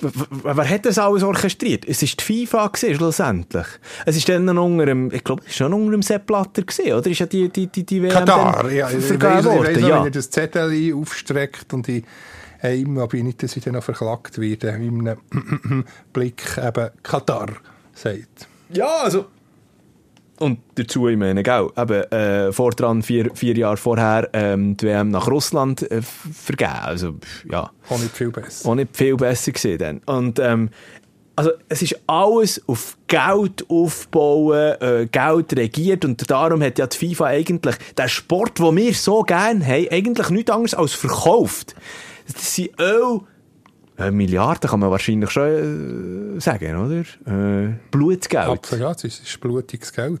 wer hat das alles orchestriert? Es ist die FIFA gewesen, schlussendlich. Es ist dann noch unter dem, ich glaube, es ist schon unter dem Sepp Blatter gewesen, oder? Ist ja die, die, die, die WM Katar, ja, ich weiss, ich weiss noch, ja. wenn er das Zettel aufstreckt und ich immer bin ich nicht, dass ich dann noch verklagt werde, in einem (clears throat) Blick eben Katar sagt. Ja, also. Und dazu, ich meine, gell, eben, äh, vordran, vier, vier Jahre vorher, ähm, die WM nach Russland äh, vergeben. Also, ja. Auch nicht viel besser. auch nicht viel besser gewesen dann. Und, ähm, also, es ist alles auf Geld aufbauen, äh, Geld regiert und darum hat ja die FIFA eigentlich den Sport, den wir so gerne haben, eigentlich nichts anderes als verkauft. Das sind Öl, äh, Milliarden kann man wahrscheinlich schon äh, sagen, oder? Äh, Blutgeld. Absolut, es ist, es ist blutiges Geld.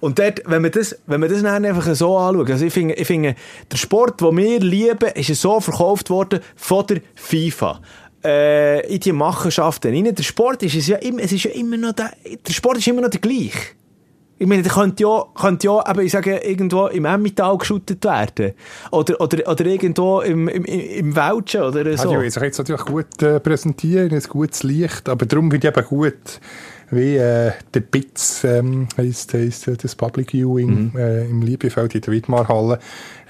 Und dort, wenn man das, wenn man das dann einfach so anschaut, also ich finde, ich finde, der Sport, den wir lieben, ist ja so verkauft worden von der FIFA. Äh, in die Machenschaften rein. Der Sport ist es ja immer, es ist ja immer noch der, der Sport ist immer noch der gleiche. Ich meine, der könnte ja, könnte ja, eben, ich sage, irgendwo im Emmental geschüttet werden. Oder, oder, oder irgendwo im, im, im Wäldchen oder Ja, so. die wollen sich jetzt natürlich gut äh, präsentieren, ein gutes Licht, aber darum finde ich eben gut, wie äh, der BITS ähm, heisst, heisst äh, das Public Viewing Mhm. äh, im Liebefeld in der Widmarhalle.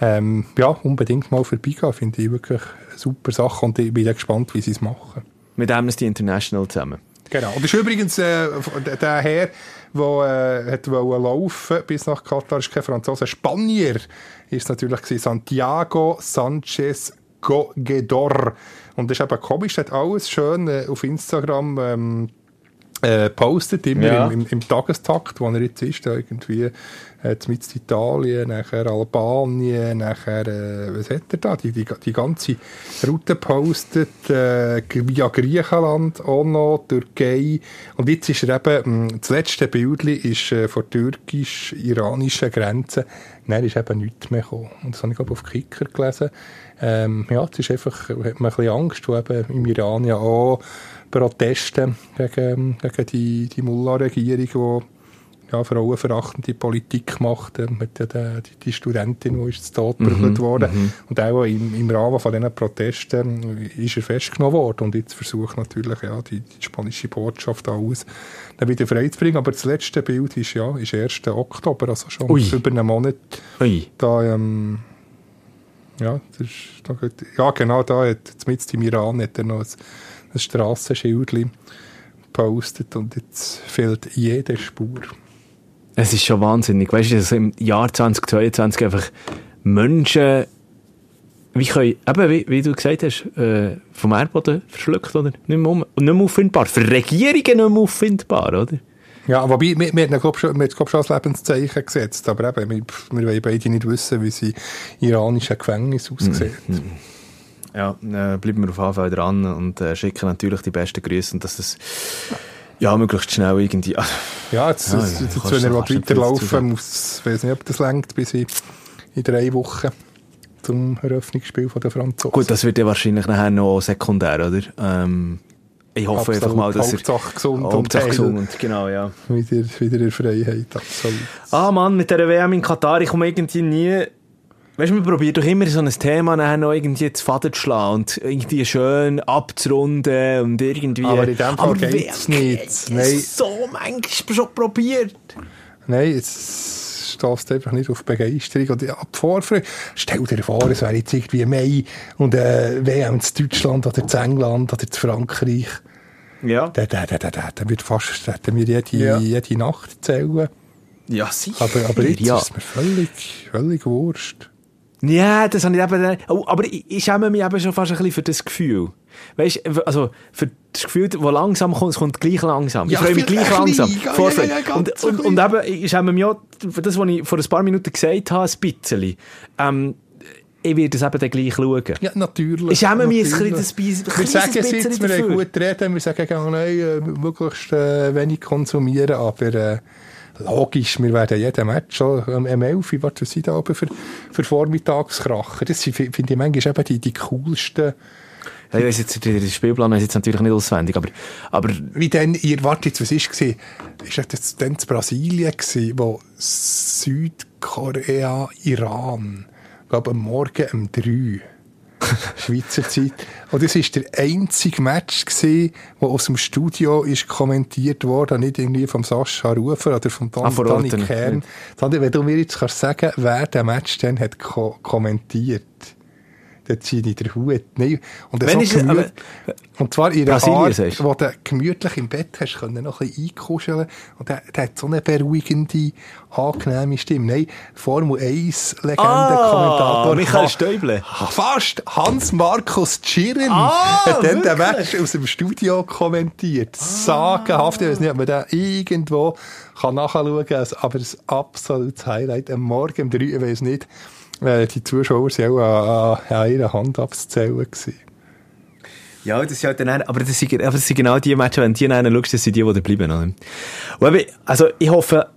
Ähm, ja, unbedingt mal vorbeigehen, finde ich wirklich eine super Sache und ich bin gespannt, wie sie es machen. Mit Amnesty International zusammen. Genau. Und das ist übrigens äh, der Herr, der äh, hat laufen bis nach Katar, ist kein Franzose, Spanier ist natürlich gewesen, Santiago Sanchez Gedor. Und das ist eben komisch, hat alles schön äh, auf Instagram ähm, äh, postet, immer Ja. im, im, im Tagestakt, wo er jetzt ist, irgendwie äh, mit Italien, nachher Albanien, nachher, äh, was hat er da, die, die, die ganze Route postet, äh, via Griechenland auch noch, Türkei, und jetzt ist er eben, mh, das letzte Bild ist äh, vor türkisch-iranischen Grenze, dann ist eben nichts mehr gekommen. Und das habe ich glaube auf Kicker gelesen. Ähm, ja, es ist einfach, hat man ein bisschen Angst, wo eben im Iran ja auch Protesten gegen, gegen die, die Mullah-Regierung, die ja, frauenverachtende Politik gemacht äh, mit der, die, die Studentin, die ist zu Tod mhm, worden. Mhm. Und auch im, im Rahmen von diesen Protesten ist er festgenommen worden. Und jetzt versucht natürlich ja, die, die spanische Botschaft alles dann wieder freizubringen. Aber das letzte Bild ist ja ist 1. Oktober, also schon Ui. über einen Monat. Ui. Da, ähm, ja, das ist, da, ja, genau da hat zumindest im Iran hat er noch ein, ein Strassenschild gepostet und jetzt fehlt jede Spur. Es ist schon wahnsinnig. Weißt du, dass im Jahr 2022 einfach Menschen, wie können, eben, wie, wie du gesagt hast, äh, vom Erdboden verschluckt, oder? Nicht mehr, um, nicht mehr auffindbar. Für Regierungen nicht mehr auffindbar, oder? Ja, wobei, wir, wir, haben schon, wir haben schon als Lebenszeichen gesetzt, aber eben, wir, wir wollen beide nicht wissen, wie sie iranische Gefängnis aussehen. Mm, mm. Ja, äh, bleiben wir auf jeden Fall dran und äh, schicken natürlich die besten Grüße und dass das ja, möglichst schnell irgendwie. (laughs) Ja, jetzt, ja, jetzt, jetzt, wenn er weiterlaufen muss, ich weiß nicht, ob das längt bis in, in drei Wochen zum Eröffnungsspiel von der Franzosen. Gut, das wird ja wahrscheinlich nachher noch sekundär, oder? Ähm, ich hoffe absolut, einfach mal, dass Hauptsache er... gesund Hauptsache gesund, genau, ja. Wieder, wieder in Freiheit, absolut. Ah Mann, mit der WM in Katar, ich komme irgendwie nie Weißt du, man probiert doch immer so ein Thema nachher noch irgendwie zu Faden zu schlagen und irgendwie schön abzurunden und irgendwie... Aber in dem Fall geht es nicht. Nein. So manchmal schon probiert. Nein, es stößt einfach nicht auf Begeisterung oder ab Vorfreude. Stell dir vor, es wäre jetzt irgendwie Mai und äh, WM in Deutschland oder in England oder in Frankreich. Ja. Dann, dann, dann, dann, dann wird fast dann wir jede, ja. jede Nacht zählen. Ja, sicher. Aber, aber jetzt ja. ist mir völlig, völlig wurscht. Ja, das habe ich eben, oh, aber ich, ich schäme mich eben schon fast ein bisschen für das Gefühl. Weißt du, also, für das Gefühl, das langsam kommt, es kommt gleich langsam. Ja, ich freue mich gleich langsam. Ja, ja, ja, und, und, und, eben, ich schäme mich auch für das, was ich vor ein paar Minuten gesagt habe, ein bisschen. Ähm, ich werde es eben dann gleich schauen. Ja, natürlich. Ich schäme mich ein bisschen, das Wir sagen es jetzt, wir haben gut reden, wir sagen, äh, möglichst äh, wenig konsumieren, aber... Äh, logisch, wir werden jeden Match schon am um 11 Uhr, was sind da für, für Vormittagskracher. Das finde ich manchmal eben die, die coolsten ja, ich weiss jetzt, den Spielplan ist jetzt natürlich nicht auswendig, aber, aber... Wie denn, ihr wartet, was ist war? Ist das dann in Brasilien gewesen, wo Südkorea, Iran, ich glaube, am Morgen um 3 Schweizer Zeit. Und das war der einzige Match, gewesen, der aus dem Studio ist kommentiert wurde, nicht irgendwie vom Sascha Rufer oder vom Dan ah, Danny Kern. Sondern wenn du mir jetzt kannst sagen, wer den Match dann hat ko kommentiert dann ziehe ich den Hut. Nein. Und, Wenn so ist, aber, und zwar in einer Art, wo du gemütlich im Bett hast können, noch ein bisschen einkuscheln und der, der hat so eine beruhigende, angenehme Stimme. Nein, Formel 1 Legende-Kommentator. Ah, Michael Stäuble. Fast Hans-Markus Tschirren ah, hat dann den Match aus dem Studio kommentiert. Ah. Sagenhaft, ich weiß nicht, ob man den irgendwo kann nachschauen kann, aber das absolutes Highlight. Am Morgen um 3 ich weiß nicht, äh, die Zuschauer waren auch an, an ihrer Hand abzuzählen. Gewesen. Ja, das ist halt dann, aber das sind, aber das sind genau die Matches, wenn die einen schaust, das sind die, die bleiben. Oder? Und also, ich hoffe,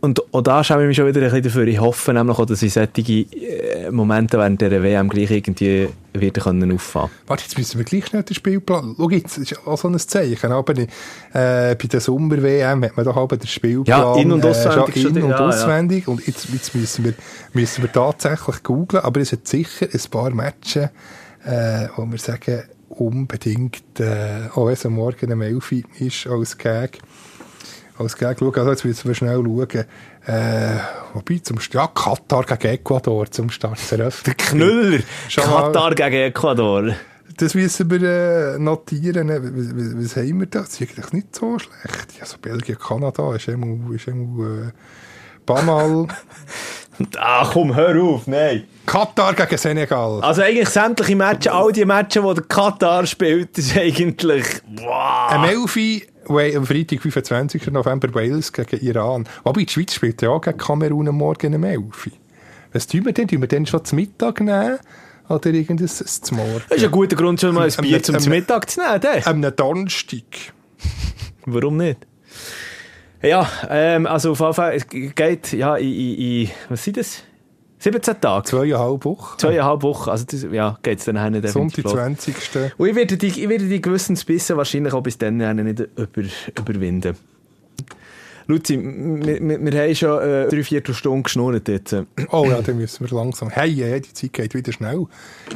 und auch da schaue ich mich schon wieder ein bisschen dafür. Ich hoffe nämlich auch, dass ich solche äh, Momente während der WM gleich irgendwie wieder können auffahren Warte, jetzt müssen wir gleich schnell den Spielplan... Schau jetzt, das ist auch so ein Zeichen. Aber äh, bei der Sommer-WM hat man doch aber den Spielplan... Ja, in- und äh, auswendig. Äh, in- und ja, auswendig. Ja. Und jetzt, jetzt müssen, wir, müssen wir tatsächlich googlen. Aber es hat sicher ein paar Matches, äh, wo wir sagen, unbedingt, äh, auch wenn es Morgen um 11 ist, als Gag als Gag schauen. Also jetzt müssen wir schnell schauen. Äh, wobei, zum Start, ja, Katar gegen Ecuador zum Start zu eröffnen. Der Knüller! Katar gegen Ecuador. Das müssen wir äh, notieren. Was, was, haben wir da? Das ist eigentlich nicht so schlecht. Also Belgien, Kanada ist immer, ist immer äh, Bamal. (laughs) Ach komm, hör auf, nein. Katar gegen Senegal. Also eigentlich sämtliche Matches, all die Matches, die der Katar spielt, ist eigentlich... Wow. Am 11 am Freitag, 25. November, Wales gegen Iran. Aber die Schweiz spielt ja auch gegen Kamerun am Morgen um 11 Was tun wir denn? Tun wir denn schon zum Mittag nehmen? Oder irgendwas zum Morgen? Das ist ein guter Grund, schon mal ein Bier zum Mittag zu nehmen. Am Donnerstag. Warum nicht? Ja, ähm, also auf jeden Fall, es geht, ja, in, in, in was sind das? 17 Tage. Zweieinhalb Wochen. Zweieinhalb Wochen. Also, das, ja, geht's dann hin. Sonntag, definitiv los. 20. Und ich werde die, ich werde die Gewissensbisse wahrscheinlich auch bis dann nicht über, überwinden. Luzi, wir, wir, wir haben schon äh, drei Viertelstunde geschnurrt jetzt. Oh ja, dann müssen wir langsam. Hey, ja, die Zeit geht wieder schnell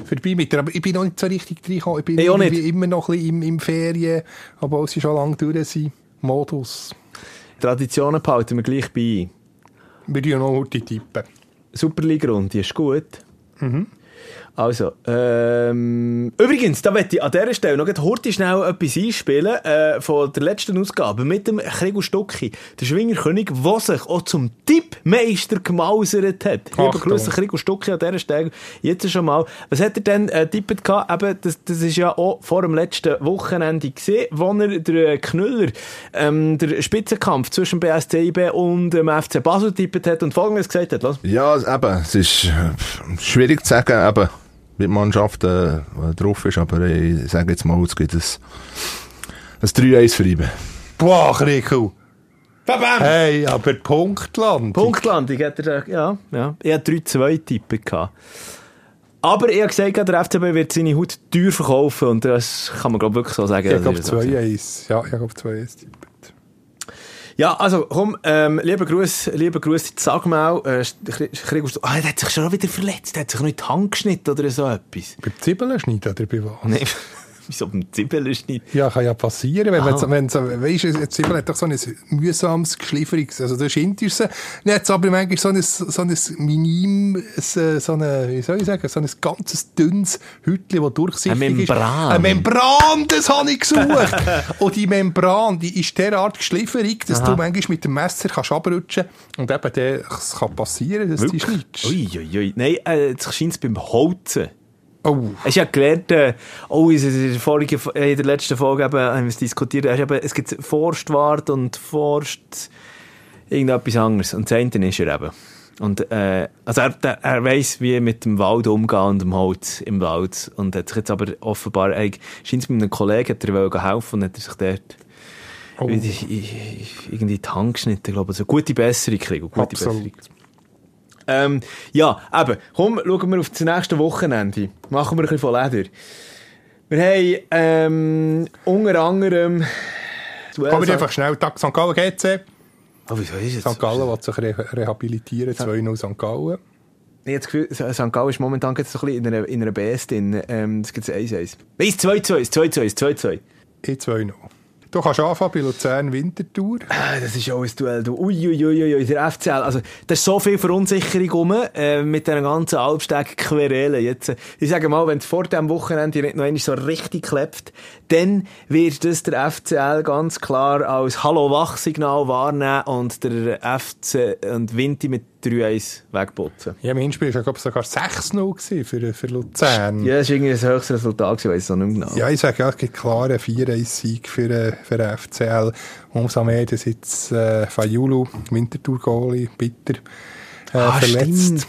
vorbei mit dir. Aber ich bin noch nicht so richtig reingekommen. Ich bin Ich immer noch ein bisschen im, im Ferien, obwohl sie schon lange durch sind. Modus. Traditionen behalten wir gleich bei. Wir tun noch heute tippen. Superliga-Runde ist gut. Also, ähm, übrigens, da möchte ich an dieser Stelle noch heute schnell etwas einspielen äh, von der letzten Ausgabe mit dem Gregor Stucki, der Schwingerkönig, der sich auch zum Tippmeister gemausert hat. Liebe. Grüße, Gregor Stucki an dieser Stelle. Jetzt schon mal. Was hat er denn äh, tippt gehabt? Eben, das, das ist ja auch vor dem letzten Wochenende gesehen, wo er der Knüller, ähm, der Spitzenkampf zwischen BSC IB und dem FC Basel tippt hat und folgendes gesagt hat. Los. Ja, eben, es ist äh, schwierig zu sagen, eben, wie die Mannschaft äh, drauf ist, aber ich sage jetzt mal, es gibt ein, ein 3-1 für IBE. Boah, Rico. Hey, aber Punktland. Punktlandung hat er, da- ja, ja. Ich hatte 3-2 Tippen gehabt. Aber ich habe gesagt, der FCB wird seine Haut teuer verkaufen und das kann man glaube wirklich so sagen. Ich glaube ist so. 2-1. Ja, ich glaube 2-1 tippt. Ja, also komm, ähm, lieber Gruß, lieber Gruß, sag mal, äh, Gregor, ah, der hat sich schon wieder verletzt, der hat sich noch in die Hand geschnitten oder so etwas. Beim Zwiebeln schneiden oder bei was? Nein, (laughs) wieso beim Zwiebeln nicht? Ja, kann ja passieren. Wenn, Aha. wenn, weisst du, eine Zwiebel hat doch so ein mühsames Geschlieferungs... Also, das schinnt es. Dann hat es aber manchmal so ein, so ein minim, ein, so eine, wie soll ich sagen, so ein ganzes dünnes Hütchen, das durchsichtig Eine ist. Membran. Eine Membran, das habe ich gesucht. (laughs) Und die Membran, die ist derart geschlieferig, dass du manchmal mit dem Messer kannst abrutschen und eben, es kann passieren, dass du die schneidest. Uiuiui. Ui. Nein, äh, jetzt scheint es beim Holzen. Oh. Hast ja gelernt, äh, oh, in der, vorigen, äh, in der letzten Folge eben, haben wir es diskutiert, hast eben, es gibt Forstwart und Forst, irgendetwas anderes. Und das eine ist er eben. Und, äh, also er, der, er weiss, wie mit dem Wald umgehen und dem Holz im Wald. Und hat sich jetzt aber offenbar, äh, scheint es mit einem Kollegen, hat er wollte helfen und hat er sich dort Oh. irgendwie in die Hand geschnitten, glaube ich. Also gute Besserung kriegen, gute Absolut. Besserung. Ähm, ja, eben, komm, schauen wir auf das nächste Wochenende. Machen wir ein bisschen von Leder. Wir haben ähm, unter anderem... Kommen wir einfach schnell. Tag St. Gallen GC. Oh, wieso ist es? St. Gallen will sich re rehabilitieren. 2-0 St. Gallen. Ich habe das Gefühl, St. Gallen ist momentan jetzt so ein bisschen in einer, in einer BS drin. Ähm, das gibt es 1-1. Nein, es ist 2-2, es ist 2-2, es ist 2-2. Ich 2-0. Du kannst anfangen bei Luzern Winterthur. Ah, Das ist auch ein Duell. Du. Ui, ui, ui, der FCL. Also, da ist so viel Verunsicherung rum, äh, mit diesen ganzen Albsteg-Querelen. Äh, ich sage mal, wenn es vor diesem Wochenende nicht noch einmal so richtig klebt, dann wird das der FCL ganz klar als Hallo-Wach-Signal wahrnehmen und der FC und Vinti mit 3-1 wegputzen. Ja, im Hinspiel war ich, sogar 6-0 gewesen für, für Luzern. Ja, das war irgendwie ein höchstes Resultat, gewesen, weiss ich noch nicht genau. Ja, ich sage, ja, es gibt klar einen 4-1-Sieg für, äh, für den FCL. Umso mehr, dass jetzt äh, Fayulu, Winterthur-Goalie, bitter äh, Ah, verletzt. stimmt.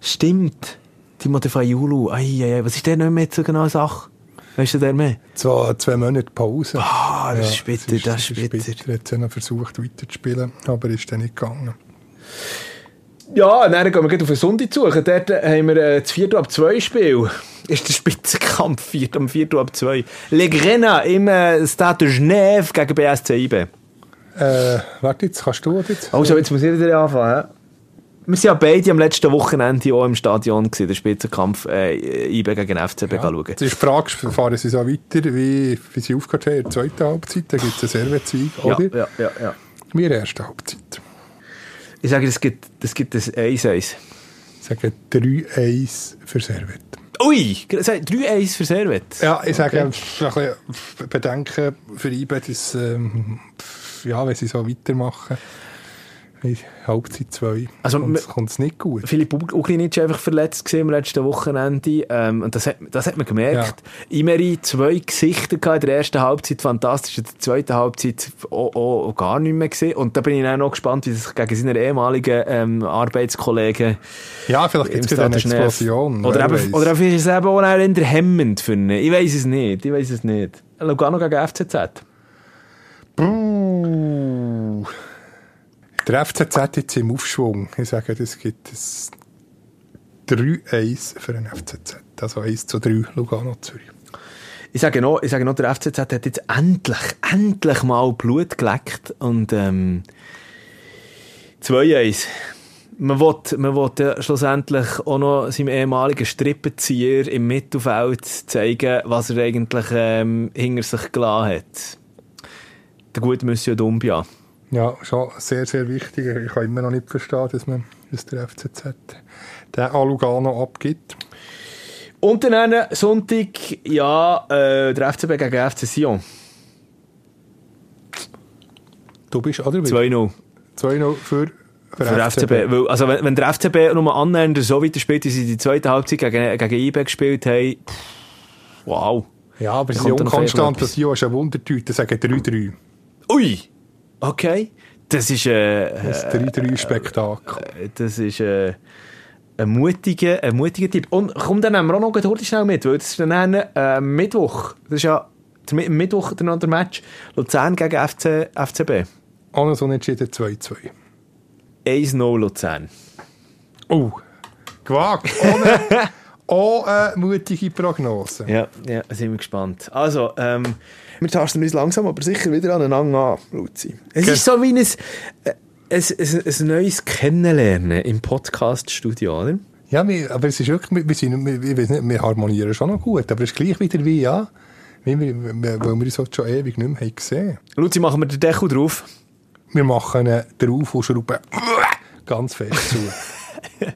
Stimmt. Timothée Fayulu. Ei, ei, ei. Was ist der nicht mehr so genau Sache? Weißt du der mehr? Zwei, zwei Monate Pause. Ah, das ist bitter, es das ist es bitter. Er hat ja noch versucht weiterzuspielen, aber ist dann nicht gegangen. Ja, dann gehen wir auf den Sonntag zu. Dort haben wir äh, das 4 ab 2 Spiel. (laughs) Ist der Spitzenkampf 4 am 4 ab 2. Le Grena im äh, Stade de Genève gegen BSC IB. Äh, warte, jetzt kannst du jetzt. Also, jetzt muss ich wieder anfangen. hä? Wir waren ja beide am letzten Wochenende auch im Stadion, gewesen, der Spitzenkampf äh, IB gegen FCB ja. schauen. Jetzt ist die Frage, fahren sie so weiter, wie, wie sie aufgehört haben in der zweiten Halbzeit? Da gibt es einen Servetsieg, Ja, oder? ja, ja, ja. Wie in der ersten Halbzeit. Ich sage, es gibt, es gibt ein 1-1. Ich sage 3-1 für Servet. Ui, sag 3-1 für Servet. Ja, ich sage, ein bisschen Bedenken für IBE, dass, ähm, ja, wenn sie so weitermachen, Halbzeit 2, Also, kommt es nicht gut. Philipp Uglinic war einfach verletzt gewesen am letzten Wochenende. Ähm, und das hat, das hat man gemerkt. Imeri zwei Gesichter in der ersten Halbzeit, fantastisch. In der zweiten Halbzeit auch, auch gar nicht mehr gesehen. Und da bin ich auch noch gespannt, wie sich gegen seine ehemaligen ähm, Arbeitskollegen Ja, vielleicht gibt es eine Explosion. Oder, eben, oder vielleicht ist es eben auch eher hemmend für ihn. Ich weiß es nicht. Ich weiß es nicht. Lugano gegen FCZ. Puh. Der FCZ jetzt im Aufschwung. Ich sage, das gibt es 3-1 für den FCZ. Also 1 zu 3 Lugano Zürich. Ich sage noch, ich sage noch, der FCZ hat jetzt endlich, endlich mal Blut geleckt und ähm, 2-1. Man will, man will ja schlussendlich auch noch seinem ehemaligen Strippenzieher im Mittelfeld zeigen, was er eigentlich ähm, hinter sich gelassen hat. Der gute Monsieur Dumbia. Ja, schon sehr, sehr wichtig. Ich kann immer noch nicht verstehen, dass, man, dass der FCZ den an Lugano abgibt. Und dann Sonntag, ja, äh, der FCB gegen FC Sion. Du bist, oder? 2-0. 2-0 für, für, Für FCB. Weil, also wenn, wenn der FCB nur annähernd so weiterspielt, wie sie die zweite Halbzeit gegen, gegen IB gespielt haben, wow. Ja, aber sie sind vielleicht Das Sion ist eine Wundertüte. sagen 3-3. Ui! Okay. Das ist, äh, Das 3-3-Spektakel. äh, das ist, äh, ein mutiger, ein mutiger Tipp. Und komm, dann nehmen wir auch noch heute schnell mit, weil das ist dann äh, Mittwoch. Das ist ja der Mi- Mittwoch der andere Match. Luzern gegen FC, FCB. Ohne so entschieden 2-2. 1-0 Luzern. Oh, gewagt. Ohne, (laughs) ohne mutige Prognose. Ja, ja, sind wir gespannt. Also, ähm, wir tasten uns langsam aber sicher wieder aneinander an, Luzi. Es Ge- ist so wie ein, äh, ein, ein, ein neues Kennenlernen im Podcast-Studio, oder? Ja, wir, aber es ist wirklich, wir, wir, sind, wir, weiss nicht, wir harmonieren schon noch gut, aber es ist gleich wieder wie, ja, wie wir, wir- weil wir uns halt schon ewig nicht mehr haben gesehen Luzi, machen wir den Deckel drauf. Wir machen ihn drauf und schrauben ganz fest zu. (laughs)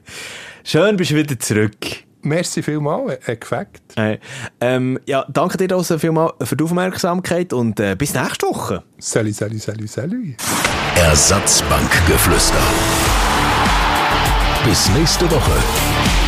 Schön, bist du wieder zurück. Merci vielmals, ein Gefakt. Äh, ähm, ja, danke dir also vielmals für die Aufmerksamkeit und äh, bis nächste Woche. Salut, salut, salut, salut. Ersatzbankgeflüster. Bis nächste Woche.